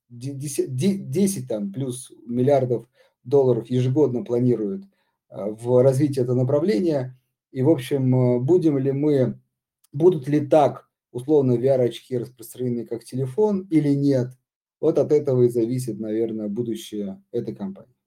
10, 10 там, плюс миллиардов долларов ежегодно планирует э, в развитие этого направления, и, в общем, э, будем ли мы, будут ли так условно VR-очки распространены как телефон или нет, вот от этого и зависит, наверное, будущее этой компании.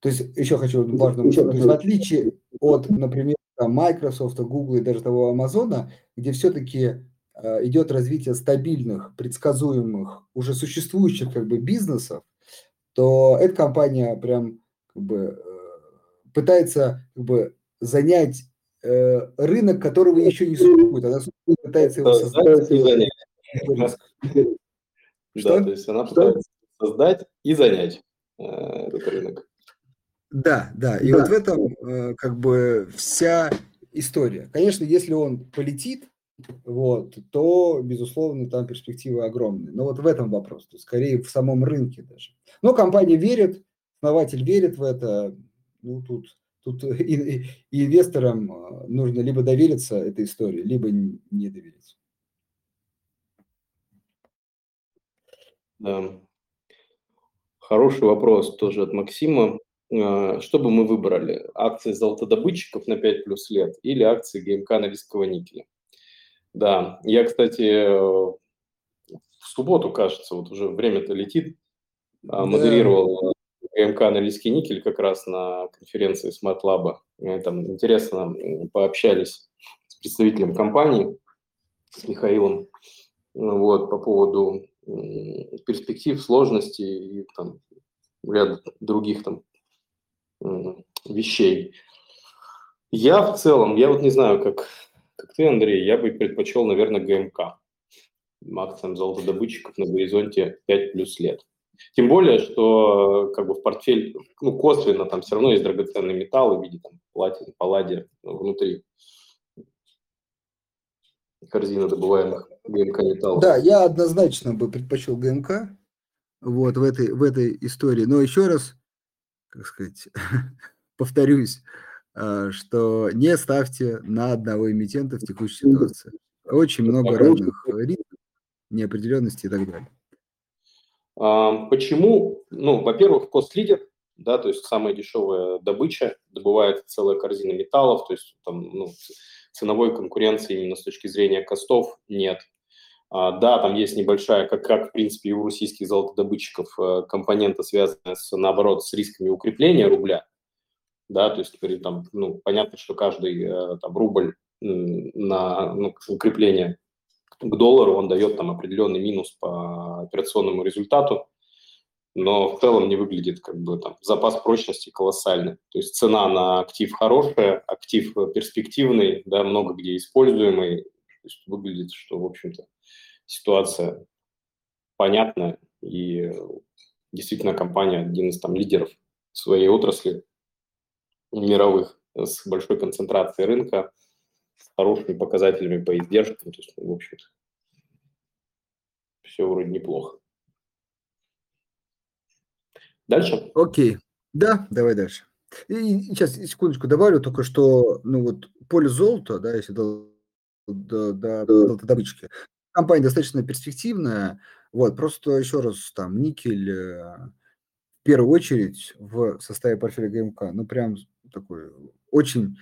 То есть еще хочу важно, то есть в отличие от, например, Microsoft, Google и даже того Амазона, где все-таки э, идет развитие стабильных, предсказуемых, уже существующих как бы бизнесов, то эта компания прям как бы э, пытается как бы занять э, рынок, которого еще не существует. Она пытается его создать. И занять. Да, то есть она пытается создать и занять э, этот рынок. Да, да. И да. вот в этом э, как бы вся история. Конечно, если он полетит, вот, то, безусловно, там перспективы огромные. Но вот в этом вопрос, то скорее в самом рынке даже. Но компания верит, основатель верит в это. Ну, тут Тут и, и, инвесторам а, нужно либо довериться этой истории, либо не довериться. Да. Хороший вопрос тоже от Максима. А, что бы мы выбрали? Акции золотодобытчиков на 5 плюс лет или акции ГМК Норильского никеля? Да, я, кстати, в субботу, кажется, вот уже время-то летит, а, модерировал ГМК «Норильский никель» как раз на конференции Smart Lab. Там интересно пообщались с представителем компании, с Михаилом, вот, по поводу перспектив, сложностей и там ряд других там вещей. Я в целом, я вот не знаю, как, как ты, Андрей, я бы предпочел, наверное, ГМК акциям золотодобытчиков на горизонте 5 плюс лет. Тем более, что как бы в портфель, ну, косвенно там все равно есть драгоценные металлы в виде там платины, палладия внутри корзины добываемых ГМК металлов. Да, я однозначно бы предпочел ГМК вот в этой, в этой истории. Но еще раз, как сказать, повторюсь, а, что не ставьте на одного эмитента в текущей ситуации. Очень много разных рисков, неопределенности и так далее. Почему? Ну, во-первых, кост-лидер, да, то есть самая дешевая добыча, добывает целая корзина металлов, то есть там ну, ценовой конкуренции именно с точки зрения костов нет. А, да, там есть небольшая, как, как в принципе и у российских золотодобытчиков, э, компонента, связанная с, наоборот, с рисками укрепления рубля. Да, то есть теперь там, ну, понятно, что каждый э, там, рубль на ну, укрепление к доллару он дает там определенный минус по операционному результату, но в целом не выглядит как бы там запас прочности колоссальный. То есть цена на актив хорошая, актив перспективный, да, много где используемый. То есть выглядит, что, в общем-то, ситуация понятная, и действительно компания один из там лидеров своей отрасли мировых с большой концентрацией рынка, с хорошими показателями по издержкам. То есть, в общем-то, все вроде неплохо. Дальше? Окей. Да, давай дальше. И сейчас, секундочку, добавлю только, что, ну вот, поле золота, да, если до, до, до, до добычки, компания достаточно перспективная, вот, просто еще раз, там, никель, э, в первую очередь, в составе портфеля ГМК, ну, прям такой очень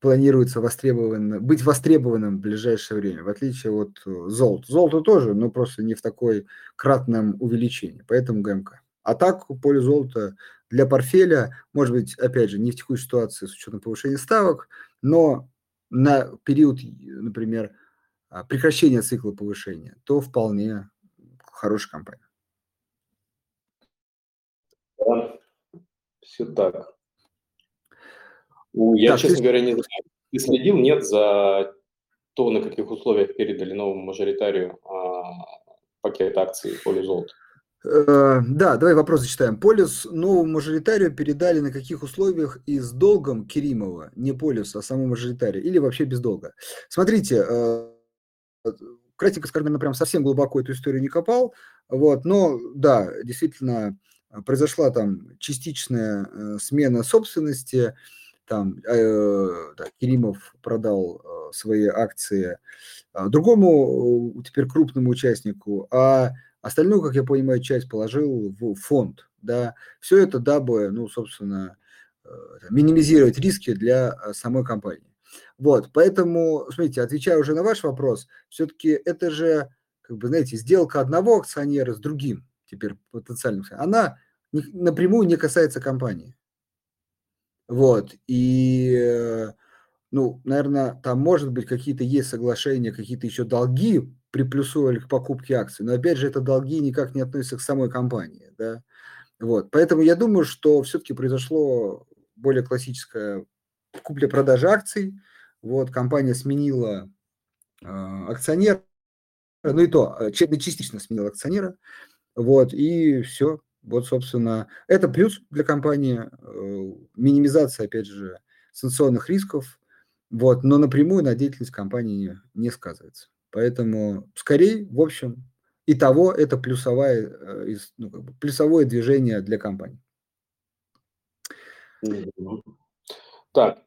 планируется востребован, быть востребованным в ближайшее время, в отличие от э, золота. Золото тоже, но просто не в такой кратном увеличении, поэтому ГМК. А так, поле золота для портфеля, может быть, опять же, не в текущей ситуации с учетом повышения ставок, но на период, например, а, прекращения цикла повышения, то вполне хорошая компания. Да, все так. Я, так, честно ты... говоря, не знаю. Ты следил, нет, за то, на каких условиях передали новому мажоритарию а, пакет акций поле золота? Э, да, давай вопрос зачитаем. Полис новому мажоритарию передали на каких условиях и с долгом Керимова, не полис, а самому мажоритарию, или вообще без долга? Смотрите, э, кратенько скажем, прям совсем глубоко эту историю не копал, вот, но да, действительно, произошла там частичная э, смена собственности, там э, да, Керимов продал э, свои акции э, другому э, теперь крупному участнику, а остальную, как я понимаю, часть положил в фонд, да, все это дабы, ну, собственно, э, минимизировать риски для э, самой компании. Вот, поэтому, смотрите, отвечая уже на ваш вопрос, все-таки это же, как бы, знаете, сделка одного акционера с другим, теперь потенциальным, она напрямую не касается компании. Вот, и, ну, наверное, там, может быть, какие-то есть соглашения, какие-то еще долги приплюсовали к покупке акций, но, опять же, это долги никак не относятся к самой компании, да. Вот, поэтому я думаю, что все-таки произошло более классическое купля-продажа акций, вот, компания сменила э, акционера, ну и то, э, частично сменила акционера, вот, и все. Вот, собственно, это плюс для компании, э, минимизация, опять же, санкционных рисков, вот, но напрямую на деятельность компании не сказывается. Поэтому, скорее, в общем, и того это плюсовая, э, ну, как бы плюсовое движение для компании. Так,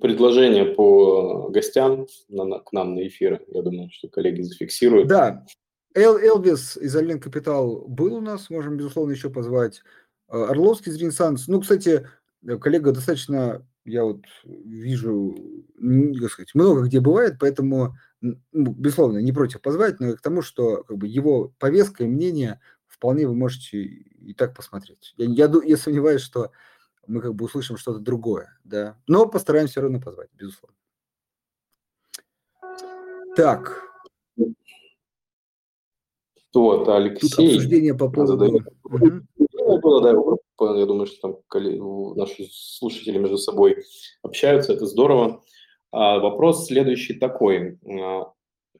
предложение по гостям на, к нам на эфир. Я думаю, что коллеги зафиксируют. Да, Эл, Элвис из Ален Капитал был у нас, можем, безусловно, еще позвать. Э, Орловский из Ренессанс. Ну, кстати, э, коллега достаточно, я вот вижу, как сказать, много где бывает, поэтому, ну, безусловно, не против позвать, но к тому, что как бы, его повестка и мнение вполне вы можете и так посмотреть. Я, я, я сомневаюсь, что мы как бы услышим что-то другое, да. Но постараемся все равно позвать, безусловно. Так. Вот, Алексей. Тут обсуждение по поводу... Задает... Угу. да, я думаю, что там наши слушатели между собой общаются, это здорово. А вопрос следующий такой.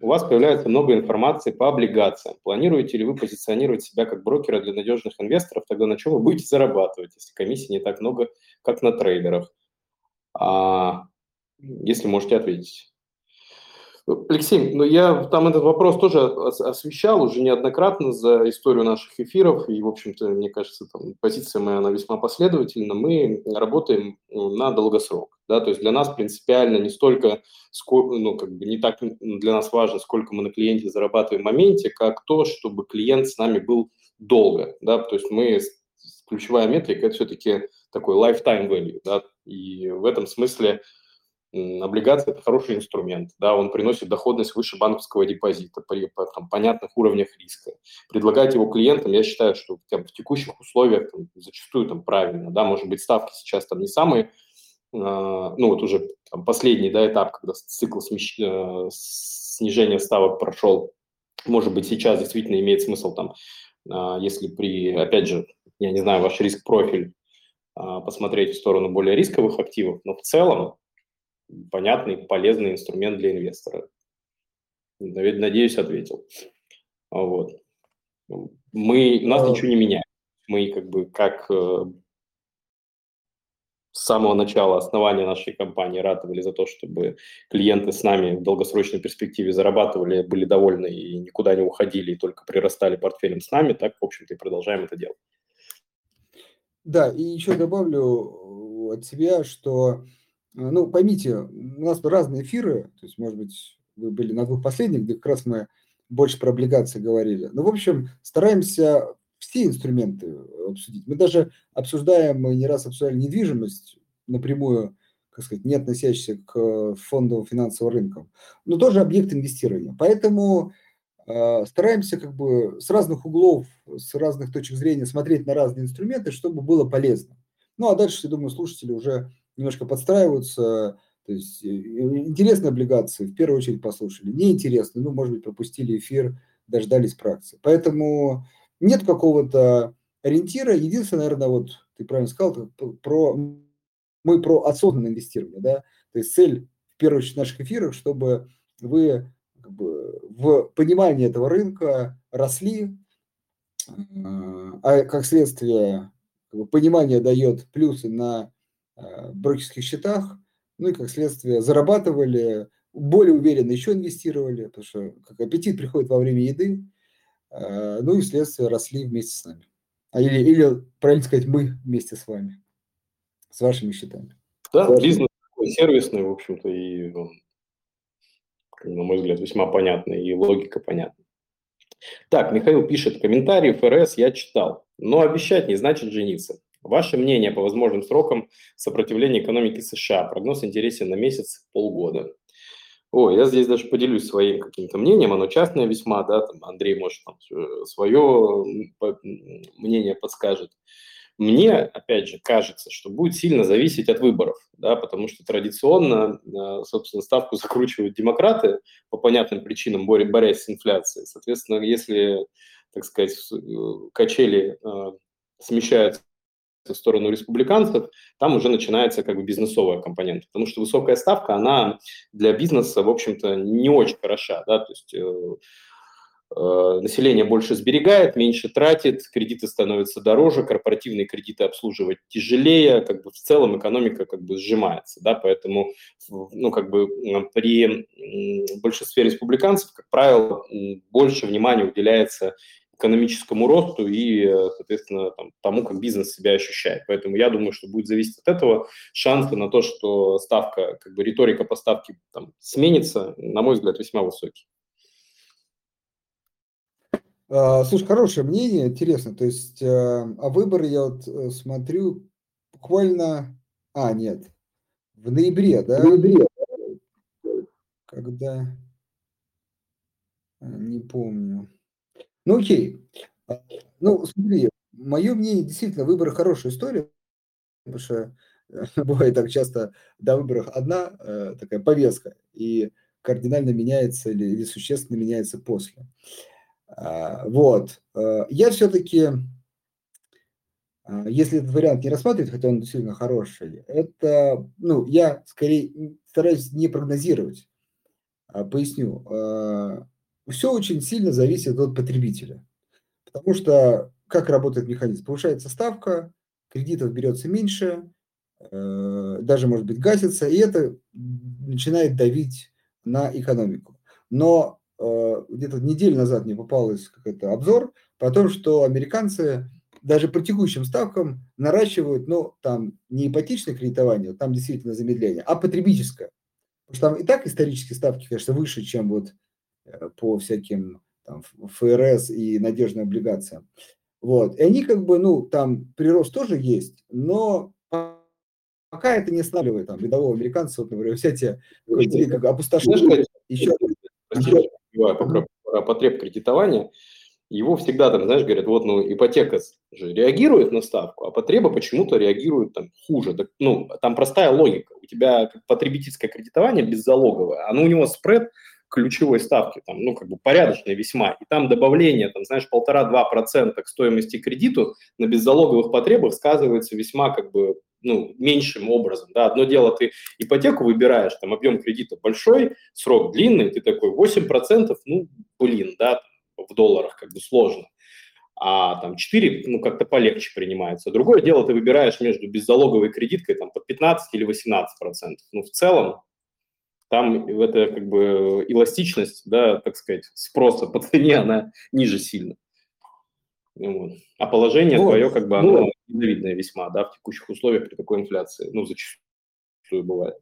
У вас появляется много информации по облигациям. Планируете ли вы позиционировать себя как брокера для надежных инвесторов? Тогда на чем вы будете зарабатывать, если комиссий не так много, как на трейдерах? А, если можете ответить. Алексей, ну я там этот вопрос тоже освещал уже неоднократно за историю наших эфиров, и, в общем-то, мне кажется, там, позиция моя, она весьма последовательна. Мы работаем на долгосрок, да, то есть для нас принципиально не столько, ну, как бы не так для нас важно, сколько мы на клиенте зарабатываем в моменте, как то, чтобы клиент с нами был долго, да, то есть мы, ключевая метрика – это все-таки такой lifetime value, да, и в этом смысле облигация – это хороший инструмент, да, он приносит доходность выше банковского депозита при там, понятных уровнях риска. Предлагать его клиентам, я считаю, что там, в текущих условиях там, зачастую там правильно, да, может быть, ставки сейчас там не самые, э, ну вот уже там, последний, да, этап, когда цикл смещ... э, снижения ставок прошел, может быть, сейчас действительно имеет смысл там, э, если при, опять же, я не знаю, ваш риск-профиль, э, посмотреть в сторону более рисковых активов, но в целом понятный, полезный инструмент для инвестора. Надеюсь, ответил. Вот. Мы, у нас ничего не меняем. Мы как бы как э, с самого начала основания нашей компании ратовали за то, чтобы клиенты с нами в долгосрочной перспективе зарабатывали, были довольны и никуда не уходили, и только прирастали портфелем с нами, так, в общем-то, и продолжаем это делать. Да, и еще добавлю от себя, что а, ну, поймите, у нас разные эфиры, то есть, может быть, вы были на двух последних, где как раз мы больше про облигации говорили. Но, ну, в общем, стараемся все инструменты обсудить. Мы даже обсуждаем, мы не раз обсуждали недвижимость напрямую, как сказать, не относящаяся к фондовым финансовым рынкам, но тоже объект инвестирования. Поэтому э, стараемся как бы с разных углов, с разных точек зрения смотреть на разные инструменты, чтобы было полезно. Ну, а дальше, я думаю, слушатели уже немножко подстраиваются. То есть э, интересные облигации в первую очередь послушали, неинтересные, ну, может быть, пропустили эфир, дождались пракции. Поэтому нет какого-то ориентира. Единственное, наверное, вот ты правильно сказал, про, мы про осознанное инвестирование, да, то есть цель в первую очередь наших эфиров, чтобы вы как бы, в понимании этого рынка росли, а как следствие понимание дает плюсы на брокерских счетах, ну и как следствие зарабатывали, более уверенно еще инвестировали, потому что как аппетит приходит во время еды, ну и следствие росли вместе с нами. А или, или, правильно сказать, мы вместе с вами, с вашими счетами. Да, Важно. бизнес такой сервисный, в общем-то, и, на мой взгляд, весьма понятный, и логика понятна. Так, Михаил пишет, комментарий ФРС я читал, но обещать не значит жениться. Ваше мнение по возможным срокам сопротивления экономики США? Прогноз интересен на месяц, полгода. О, я здесь даже поделюсь своим каким-то мнением, оно частное весьма, да, там Андрей, может, там свое мнение подскажет. Мне, опять же, кажется, что будет сильно зависеть от выборов, да, потому что традиционно, э, собственно, ставку закручивают демократы по понятным причинам, борясь с инфляцией. Соответственно, если, так сказать, э, качели э, смещаются в сторону республиканцев, там уже начинается как бы бизнесовая компонента, потому что высокая ставка, она для бизнеса, в общем-то, не очень хороша, да, то есть э, э, население больше сберегает, меньше тратит, кредиты становятся дороже, корпоративные кредиты обслуживать тяжелее, как бы в целом экономика как бы сжимается, да, поэтому, ну, как бы при большинстве республиканцев, как правило, больше внимания уделяется экономическому росту и, э, соответственно, там, тому, как бизнес себя ощущает. Поэтому я думаю, что будет зависеть от этого. Шансы на то, что ставка, как бы риторика поставки там, сменится, на мой взгляд, весьма высокие. А, слушай, хорошее мнение, интересно. То есть, а, а выборы я вот э, смотрю буквально... А, нет, в ноябре, да? В ноябре. Когда... Не помню. Ну, окей. А, ну, смотри, мое мнение, действительно, выборы хорошая история, потому что э, бывает так часто до выборов одна э, такая повестка, и кардинально меняется или, или существенно меняется после. А, вот. Э, я все-таки, а, если этот вариант не рассматривать, хотя он действительно хороший, это, ну, я скорее стараюсь не прогнозировать. Поясню все очень сильно зависит от потребителя. Потому что как работает механизм? Повышается ставка, кредитов берется меньше, э, даже, может быть, гасится, и это начинает давить на экономику. Но э, где-то неделю назад мне попалось какой-то обзор по тому, что американцы даже по текущим ставкам наращивают, ну, там не ипотечное кредитование, там действительно замедление, а потребительское. Потому что там и так исторические ставки, конечно, выше, чем вот по всяким там, ФРС и надежным облигациям. Вот. И они как бы, ну, там прирост тоже есть, но пока это не останавливает там рядового американца, вот, например, взять тебе как опустошение, еще. Про потреб кредитования, его всегда там, знаешь, говорят, вот, ну, ипотека же реагирует на ставку, а потреба почему-то реагирует там хуже. Так, ну, там простая логика. У тебя потребительское кредитование беззалоговое, оно у него спред ключевой ставки, там, ну, как бы порядочные весьма, и там добавление, там, знаешь, полтора-два процента к стоимости кредиту на беззалоговых потребах сказывается весьма, как бы, ну, меньшим образом, да, одно дело, ты ипотеку выбираешь, там, объем кредита большой, срок длинный, ты такой 8%, ну, блин, да, в долларах как бы сложно, а там 4, ну, как-то полегче принимается. Другое дело, ты выбираешь между беззалоговой кредиткой там под 15 или 18 процентов. Ну, в целом, там эта как бы эластичность, да, так сказать, спроса по цене, она ниже сильно. Вот. А положение вот. твое, как бы, оно вот. весьма, да, в текущих условиях при такой инфляции, ну, зачастую бывает.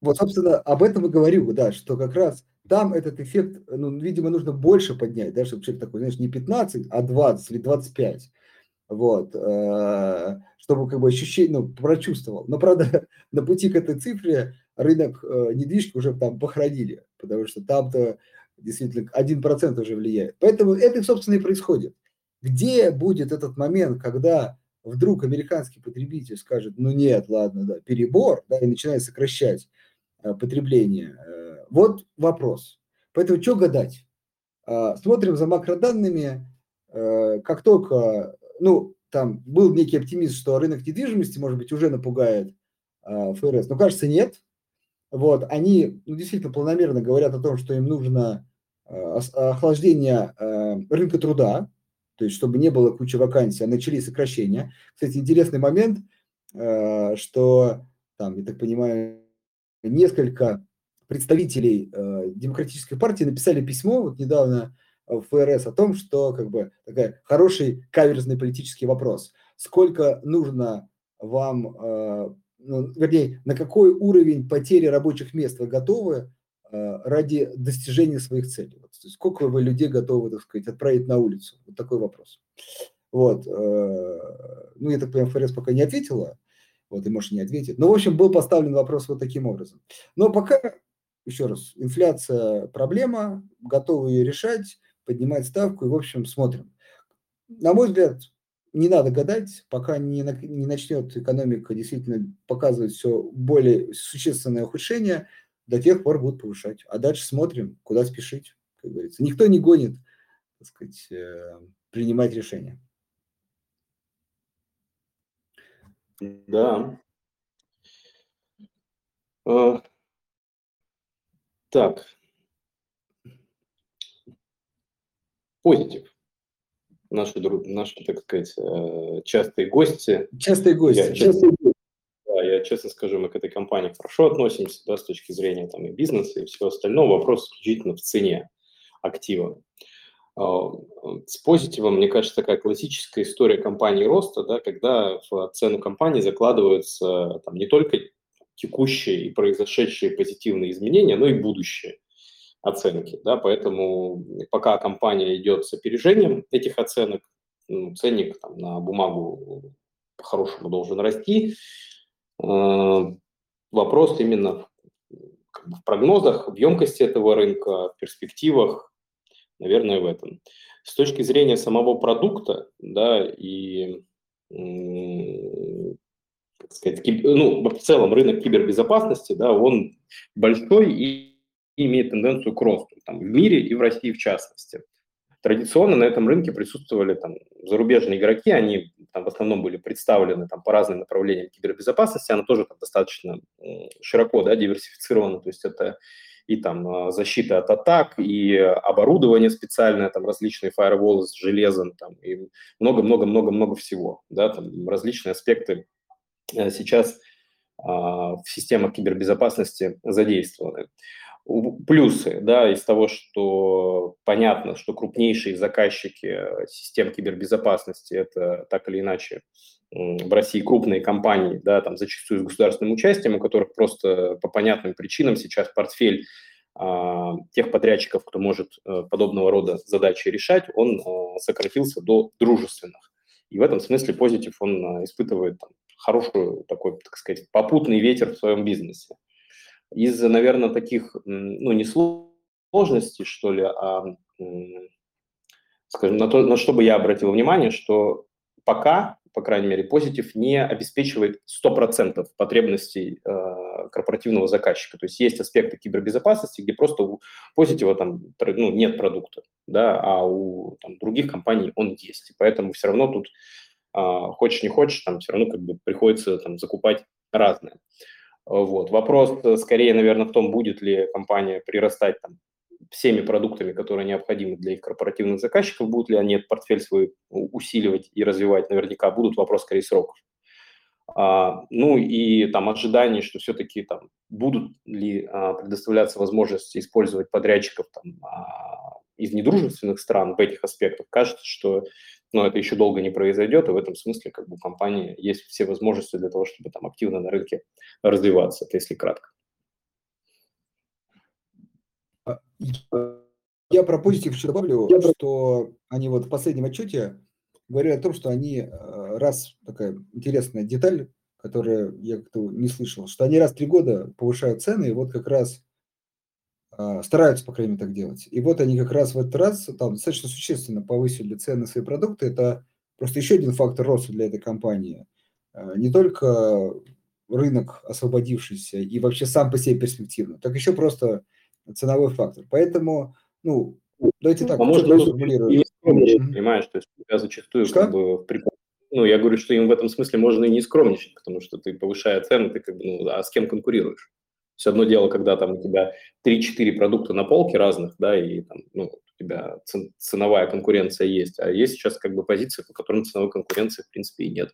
Вот, собственно, об этом и говорю, да, что как раз там этот эффект, ну, видимо, нужно больше поднять, да, чтобы человек такой, знаешь, не 15, а 20 или 25. Вот, э, чтобы как бы ощущение, ну, прочувствовал. Но, правда, на пути к этой цифре рынок э, недвижки уже там похоронили, потому что там-то действительно 1% уже влияет. Поэтому это, собственно, и происходит. Где будет этот момент, когда вдруг американский потребитель скажет, ну нет, ладно, да, перебор, да, и начинает сокращать э, потребление. Э, вот вопрос. Поэтому что гадать? Э, смотрим за макроданными, э, как только, ну, там был некий оптимизм, что рынок недвижимости, может быть, уже напугает э, ФРС, но кажется, нет, вот, они ну, действительно планомерно говорят о том, что им нужно э, охлаждение э, рынка труда, то есть чтобы не было кучи вакансий, а начались сокращения. Кстати, интересный момент, э, что там, я так понимаю, несколько представителей демократической партии написали письмо вот недавно в ФРС о том, что как бы такой хороший каверзный политический вопрос. Сколько нужно вам, вернее, на какой уровень потери рабочих мест вы готовы э, ради достижения своих целей? Вот, сколько вы людей готовы, так сказать, отправить на улицу? Вот такой вопрос. Вот. Э, ну, я так понимаю, ФРС пока не ответила, вот, и может не ответит. Но, в общем, был поставлен вопрос вот таким образом. Но пока, еще раз, инфляция проблема, готовы ее решать, поднимать ставку, и, в общем, смотрим. На мой взгляд, не надо гадать, пока не, не начнет экономика действительно показывать все более существенное ухудшение, до тех пор будут повышать. А дальше смотрим, куда спешить, как говорится. Никто не гонит, так сказать, э, принимать решения. Да. А, так, позитив. Наши, наши, так сказать, э, частые гости. Частые гости. Я, частые гости. Да, я честно скажу, мы к этой компании хорошо относимся, да, с точки зрения там и бизнеса, и всего остального. Вопрос исключительно в цене актива. А, с позитивом, мне кажется, такая классическая история компании роста, да, когда в цену компании закладываются там, не только текущие и произошедшие позитивные изменения, но и будущие оценки. Да, поэтому пока компания идет с опережением этих оценок, ну, ценник там, на бумагу по-хорошему должен расти. Э, вопрос именно в прогнозах, в емкости этого рынка, в перспективах, наверное, в этом. С точки зрения самого продукта, да, и как сказать, ну, в целом рынок кибербезопасности, да, он большой и имеет тенденцию к росту там, в мире и в России в частности. Традиционно на этом рынке присутствовали там, зарубежные игроки, они там, в основном были представлены там, по разным направлениям кибербезопасности, она тоже там, достаточно широко да, диверсифицирована, то есть это и там а, защита от атак, и оборудование специальное, там различные фаерволы с железом, там, и много-много-много-много всего, да, там различные аспекты э, сейчас а, в системах кибербезопасности задействованы плюсы, да, из того, что понятно, что крупнейшие заказчики систем кибербезопасности это так или иначе в России крупные компании, да, там зачастую с государственным участием, у которых просто по понятным причинам сейчас портфель а, тех подрядчиков, кто может а, подобного рода задачи решать, он а, сократился до дружественных. И в этом смысле позитив он испытывает там, хорошую такой, так сказать, попутный ветер в своем бизнесе из, наверное, таких, ну, не сложностей, что ли, а, скажем, на то, на что бы я обратил внимание, что пока, по крайней мере, позитив не обеспечивает 100% потребностей э, корпоративного заказчика. То есть есть аспекты кибербезопасности, где просто у позитива там ну, нет продукта, да, а у там, других компаний он есть. И поэтому все равно тут, э, хочешь не хочешь, там все равно как бы приходится там, закупать разное. Вот. Вопрос э, скорее, наверное, в том, будет ли компания прирастать там, всеми продуктами, которые необходимы для их корпоративных заказчиков, будут ли они этот портфель свой усиливать и развивать, наверняка будут. Вопрос скорее сроков. А, ну и там ожидания, что все-таки там будут ли а, предоставляться возможности использовать подрядчиков там, а, из недружественных стран в этих аспектах. Кажется, что но это еще долго не произойдет, и в этом смысле как бы у компании есть все возможности для того, чтобы там активно на рынке развиваться, это если кратко. А, я про позитив еще добавлю, что они вот в последнем отчете говорили о том, что они э, раз, такая интересная деталь, которую я как-то не слышал, что они раз в три года повышают цены, и вот как раз стараются, по крайней мере, так делать. И вот они как раз в этот раз там достаточно существенно повысили цены на свои продукты. Это просто еще один фактор роста для этой компании. А, не только рынок освободившийся и вообще сам по себе перспективно, так еще просто ценовой фактор. Поэтому, ну, давайте так, а может, сформулирую. Понимаешь, то есть я зачастую что? как бы ну, я говорю, что им в этом смысле можно и не скромничать, потому что ты, повышая цены, ты как бы, ну, а с кем конкурируешь? Все одно дело, когда там у тебя 3-4 продукта на полке разных, да, и там, ну, у тебя ценовая конкуренция есть, а есть сейчас как бы позиции, по которым ценовой конкуренции в принципе и нет.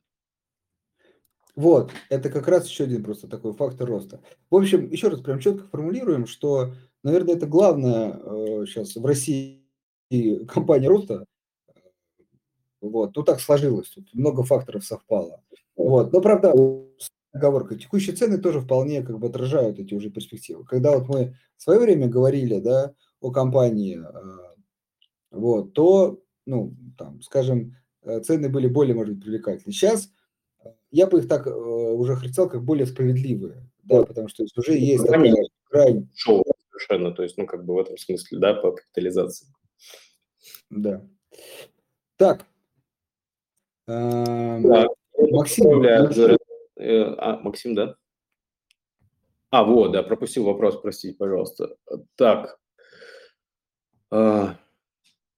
Вот, это как раз еще один просто такой фактор роста. В общем, еще раз прям четко формулируем, что, наверное, это главное э, сейчас в России компания роста. Вот, ну так сложилось, тут много факторов совпало. Вот, но правда, оговорка, текущие цены тоже вполне как бы отражают эти уже перспективы. Когда вот мы в свое время говорили, да, о компании, э, вот, то, ну, там, скажем, э, цены были более, может быть, привлекательны. Сейчас я бы их так э, уже характеризовал как более справедливые, да, потому что уже есть такая крайне... Шоу совершенно, то есть, ну, как бы в этом смысле, да, по капитализации. Да. Так. Эм, да. Максим. Максим. Э, а, Максим, да? А, вот, да, пропустил вопрос, простите, пожалуйста. Так. А,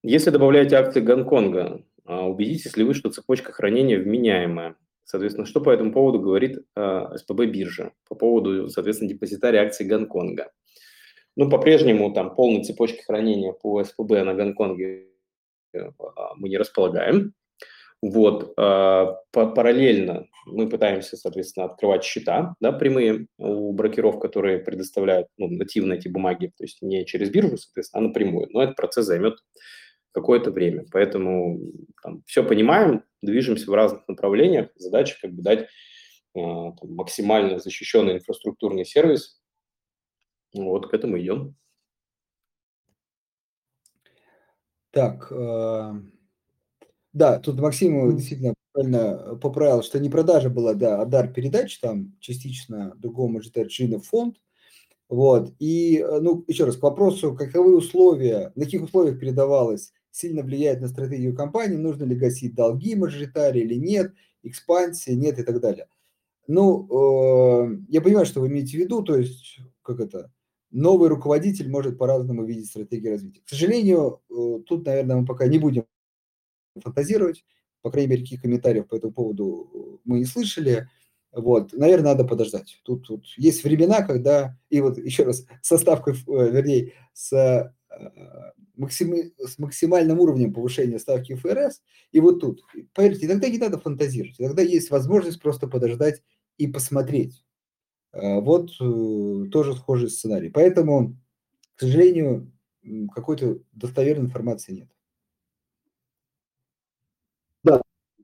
если добавляете акции Гонконга, а, убедитесь ли вы, что цепочка хранения вменяемая? Соответственно, что по этому поводу говорит э, СПБ биржа по поводу, соответственно, депозитария акций Гонконга? Ну, по-прежнему там полной цепочки хранения по СПБ на Гонконге э, мы не располагаем. Вот, параллельно мы пытаемся, соответственно, открывать счета, да, прямые у брокеров, которые предоставляют ну, нативно эти бумаги, то есть не через биржу, соответственно, а напрямую. Но этот процесс займет какое-то время. Поэтому там, все понимаем, движемся в разных направлениях. Задача как бы дать э, там, максимально защищенный инфраструктурный сервис. Вот к этому идем. Так, э, да, тут Максим действительно правильно поправил, что не продажа была, да, а дар передач, там частично другому ожидать фонд, вот, и, э, ну, еще раз, к вопросу, каковы условия, на каких условиях передавалось сильно влияет на стратегию компании, нужно ли гасить долги мажоритарии или нет, экспансия, нет и так далее. Ну, э, я понимаю, что вы имеете в виду, то есть, как это, новый руководитель может по-разному видеть стратегию развития. К сожалению, э, тут, наверное, мы пока не будем фантазировать, по крайней мере, каких комментариев по этому поводу мы не слышали. Вот, наверное, надо подождать. Тут, тут есть времена, когда, и вот еще раз, со ставкой, э, вернее, с э, максим, с максимальным уровнем повышения ставки ФРС. И вот тут, поверьте, иногда не надо фантазировать, иногда есть возможность просто подождать и посмотреть. Вот э, тоже схожий сценарий. Поэтому, к сожалению, какой-то достоверной информации нет.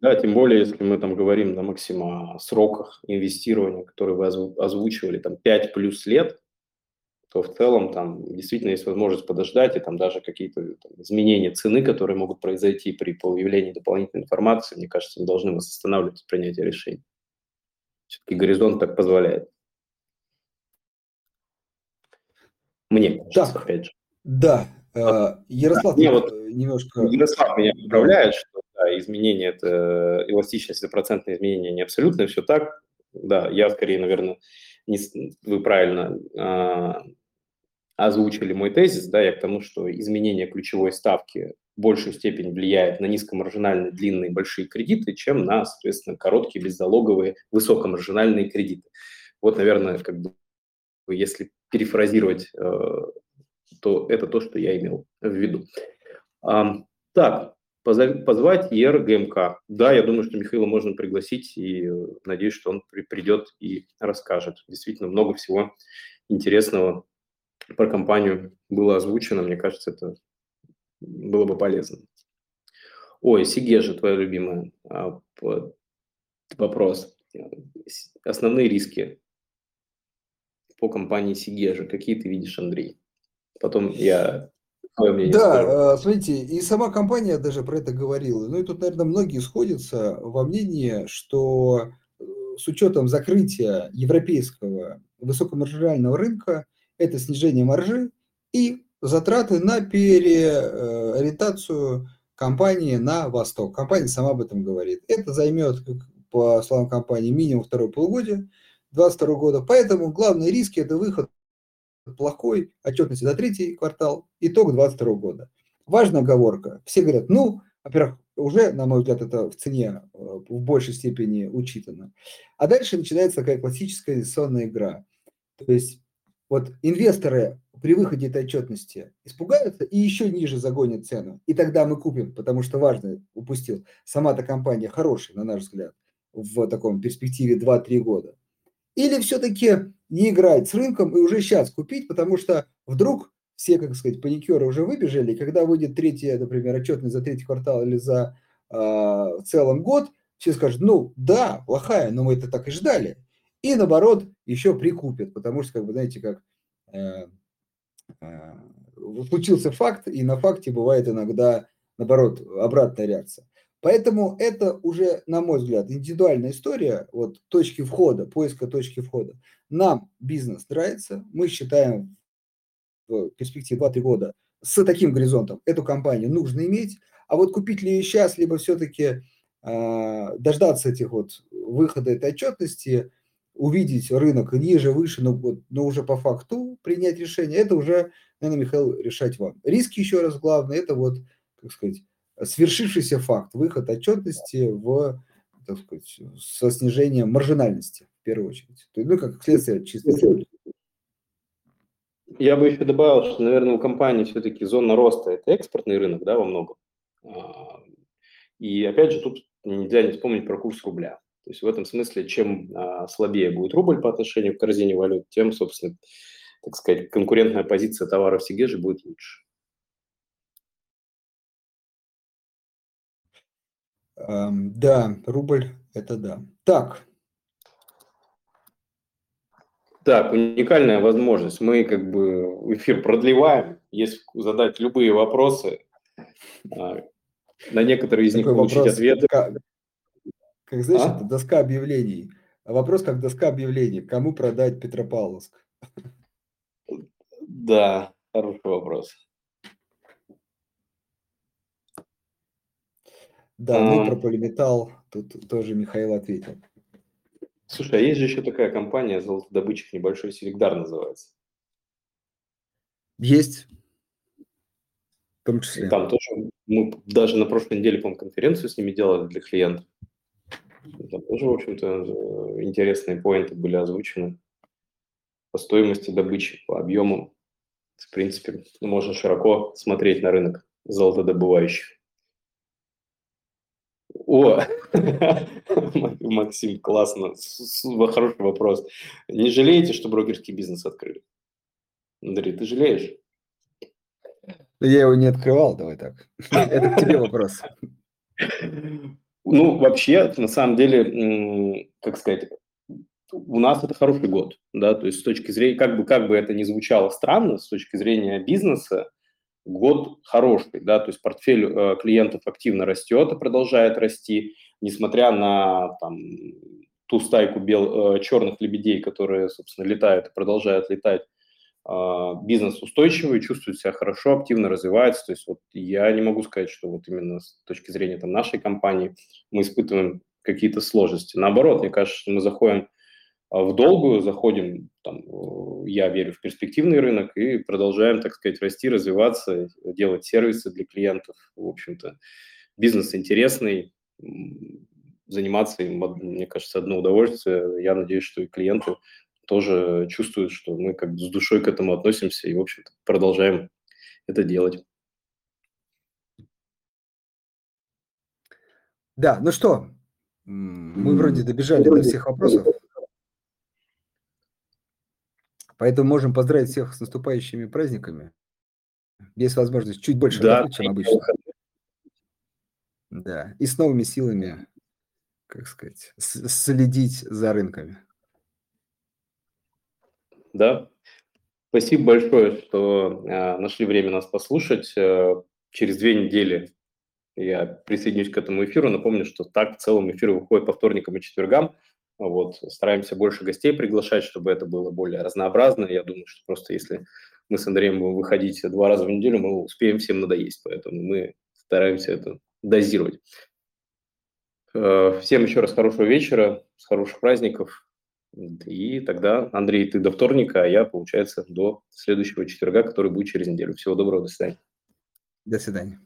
Да. Да, тем более, если мы там говорим на максима о сроках инвестирования, которые вы озвучивали, там 5 плюс лет, то в целом там действительно есть возможность подождать, и там даже какие-то там, изменения цены, которые могут произойти при появлении дополнительной информации, мне кажется, не должны вас останавливать от принятия решений. Все-таки горизонт так позволяет. Мне кажется, так, опять же. Да, э, Ярослав мне вот немножко... Ярослав меня поправляет, что да, изменения, это эластичность, это процентное изменение не абсолютно, все так. Да, я скорее, наверное, не, вы правильно а, озвучили мой тезис, да, я к тому, что изменение ключевой ставки в большую степень влияет на низкомаржинальные длинные большие кредиты, чем на, соответственно, короткие беззалоговые высокомаржинальные кредиты. Вот, наверное, как бы, если перефразировать, э, то это то, что я имел в виду. Так, позвать ЕР ГМК. Да, я думаю, что Михаила можно пригласить, и э, надеюсь, что он придет и расскажет. Действительно, много всего интересного про компанию было озвучено, мне кажется, это было бы полезно. Ой, Сигежа, твоя любимая. А, вопрос. Основные риски по компании Сигежа. Какие ты видишь, Андрей? Потом я да, скажу. смотрите, и сама компания даже про это говорила. Ну и тут, наверное, многие сходятся во мнении, что э, с учетом закрытия европейского высокомаржинального рынка, это снижение маржи и затраты на переориентацию компании на восток. Компания сама об этом говорит. Это займет, по словам компании, минимум второе полугодие 2022 года. Поэтому главные риски – это выход плохой отчетности за третий квартал, итог 2022 года. Важная оговорка. Все говорят, ну, во-первых, уже, на мой взгляд, это в цене э, в большей степени учитано. А дальше начинается такая классическая инвестиционная игра. То есть вот инвесторы при выходе этой отчетности испугаются и еще ниже загонят цену. И тогда мы купим, потому что важно, упустил, сама-то компания хорошая, на наш взгляд, в таком перспективе 2-3 года. Или все-таки не играть с рынком и уже сейчас купить, потому что вдруг все, как сказать, паникеры уже выбежали, когда выйдет третья, например, отчетность за третий квартал или за э, целом год, все скажут, ну да, плохая, но мы это так и ждали. И наоборот, еще прикупят, потому что, как бы, знаете, как э, э, случился факт, и на факте бывает иногда, наоборот, обратная реакция. Поэтому это уже, на мой взгляд, индивидуальная история, вот точки входа, поиска точки входа. Нам бизнес нравится, мы считаем в перспективе 2-3 года с таким горизонтом эту компанию нужно иметь, а вот купить ли ее сейчас, либо все-таки э, а, дождаться этих вот выхода этой отчетности, увидеть рынок ниже, выше, но, вот, но уже по факту принять решение, это уже, наверное, Михаил, решать вам. Риски, еще раз, главное, это вот, как сказать, свершившийся факт, выход отчетности в, так сказать, со снижением маржинальности, в первую очередь. Ну, как следствие чисто. Я бы еще добавил, что, наверное, у компании все-таки зона роста – это экспортный рынок, да, во многом. А, и опять же, тут нельзя не вспомнить про курс рубля. То есть в этом смысле, чем а, слабее будет рубль по отношению к корзине валют, тем, собственно, так сказать, конкурентная позиция товаров Сигежи будет лучше. Да, рубль – это да. Так. Так, уникальная возможность. Мы как бы эфир продлеваем. Если задать любые вопросы, а, на некоторые из них получить вопрос, ответы. Как, как знаешь, а? это доска объявлений. А вопрос как доска объявлений. Кому продать Петропавловск? Да, хороший вопрос. Да, ну и про полиметалл тут тоже Михаил ответил. Слушай, а есть же еще такая компания, золотодобытчик небольшой, Селегдар называется. Есть. В том числе. И там тоже, мы даже на прошлой неделе, по-моему, конференцию с ними делали для клиентов. Там тоже, в общем-то, интересные поинты были озвучены по стоимости добычи, по объему. В принципе, можно широко смотреть на рынок золотодобывающих. О, Максим, классно, хороший вопрос. Не жалеете, что брокерский бизнес открыли? Андрей, ты жалеешь? Я его не открывал, давай так. Это к тебе вопрос. Ну, вообще, на самом деле, как сказать, у нас это хороший год, да, то есть с точки зрения, как бы, как бы это ни звучало странно, с точки зрения бизнеса, год хороший, да, то есть портфель э, клиентов активно растет и продолжает расти, несмотря на там, ту стайку бел, э, черных лебедей, которые, собственно, летают и продолжают летать, э, бизнес устойчивый, чувствует себя хорошо, активно развивается. То есть вот я не могу сказать, что вот именно с точки зрения там, нашей компании мы испытываем какие-то сложности. Наоборот, мне кажется, что мы заходим в долгую заходим, там, э, я верю в перспективный рынок и продолжаем, так сказать, расти, развиваться, делать сервисы для клиентов. В общем-то, бизнес интересный, заниматься им, мне кажется, одно удовольствие. Я надеюсь, что и клиенты тоже чувствуют, что мы как с душой к этому относимся и, в общем-то, продолжаем это делать. Да, ну что, мы вроде добежали до всех вопросов. Поэтому можем поздравить всех с наступающими праздниками. Есть возможность чуть больше да, работать, чем обычно. Да, и с новыми силами, как сказать, следить за рынками. Да, спасибо большое, что э, нашли время нас послушать. Э, через две недели я присоединюсь к этому эфиру. Напомню, что так в целом эфир выходит по вторникам и четвергам. Вот, стараемся больше гостей приглашать, чтобы это было более разнообразно. Я думаю, что просто если мы с Андреем будем выходить два раза в неделю, мы успеем всем надоесть, поэтому мы стараемся это дозировать. Э, всем еще раз хорошего вечера, с хороших праздников. И тогда, Андрей, ты до вторника, а я, получается, до следующего четверга, который будет через неделю. Всего доброго, до свидания. До свидания.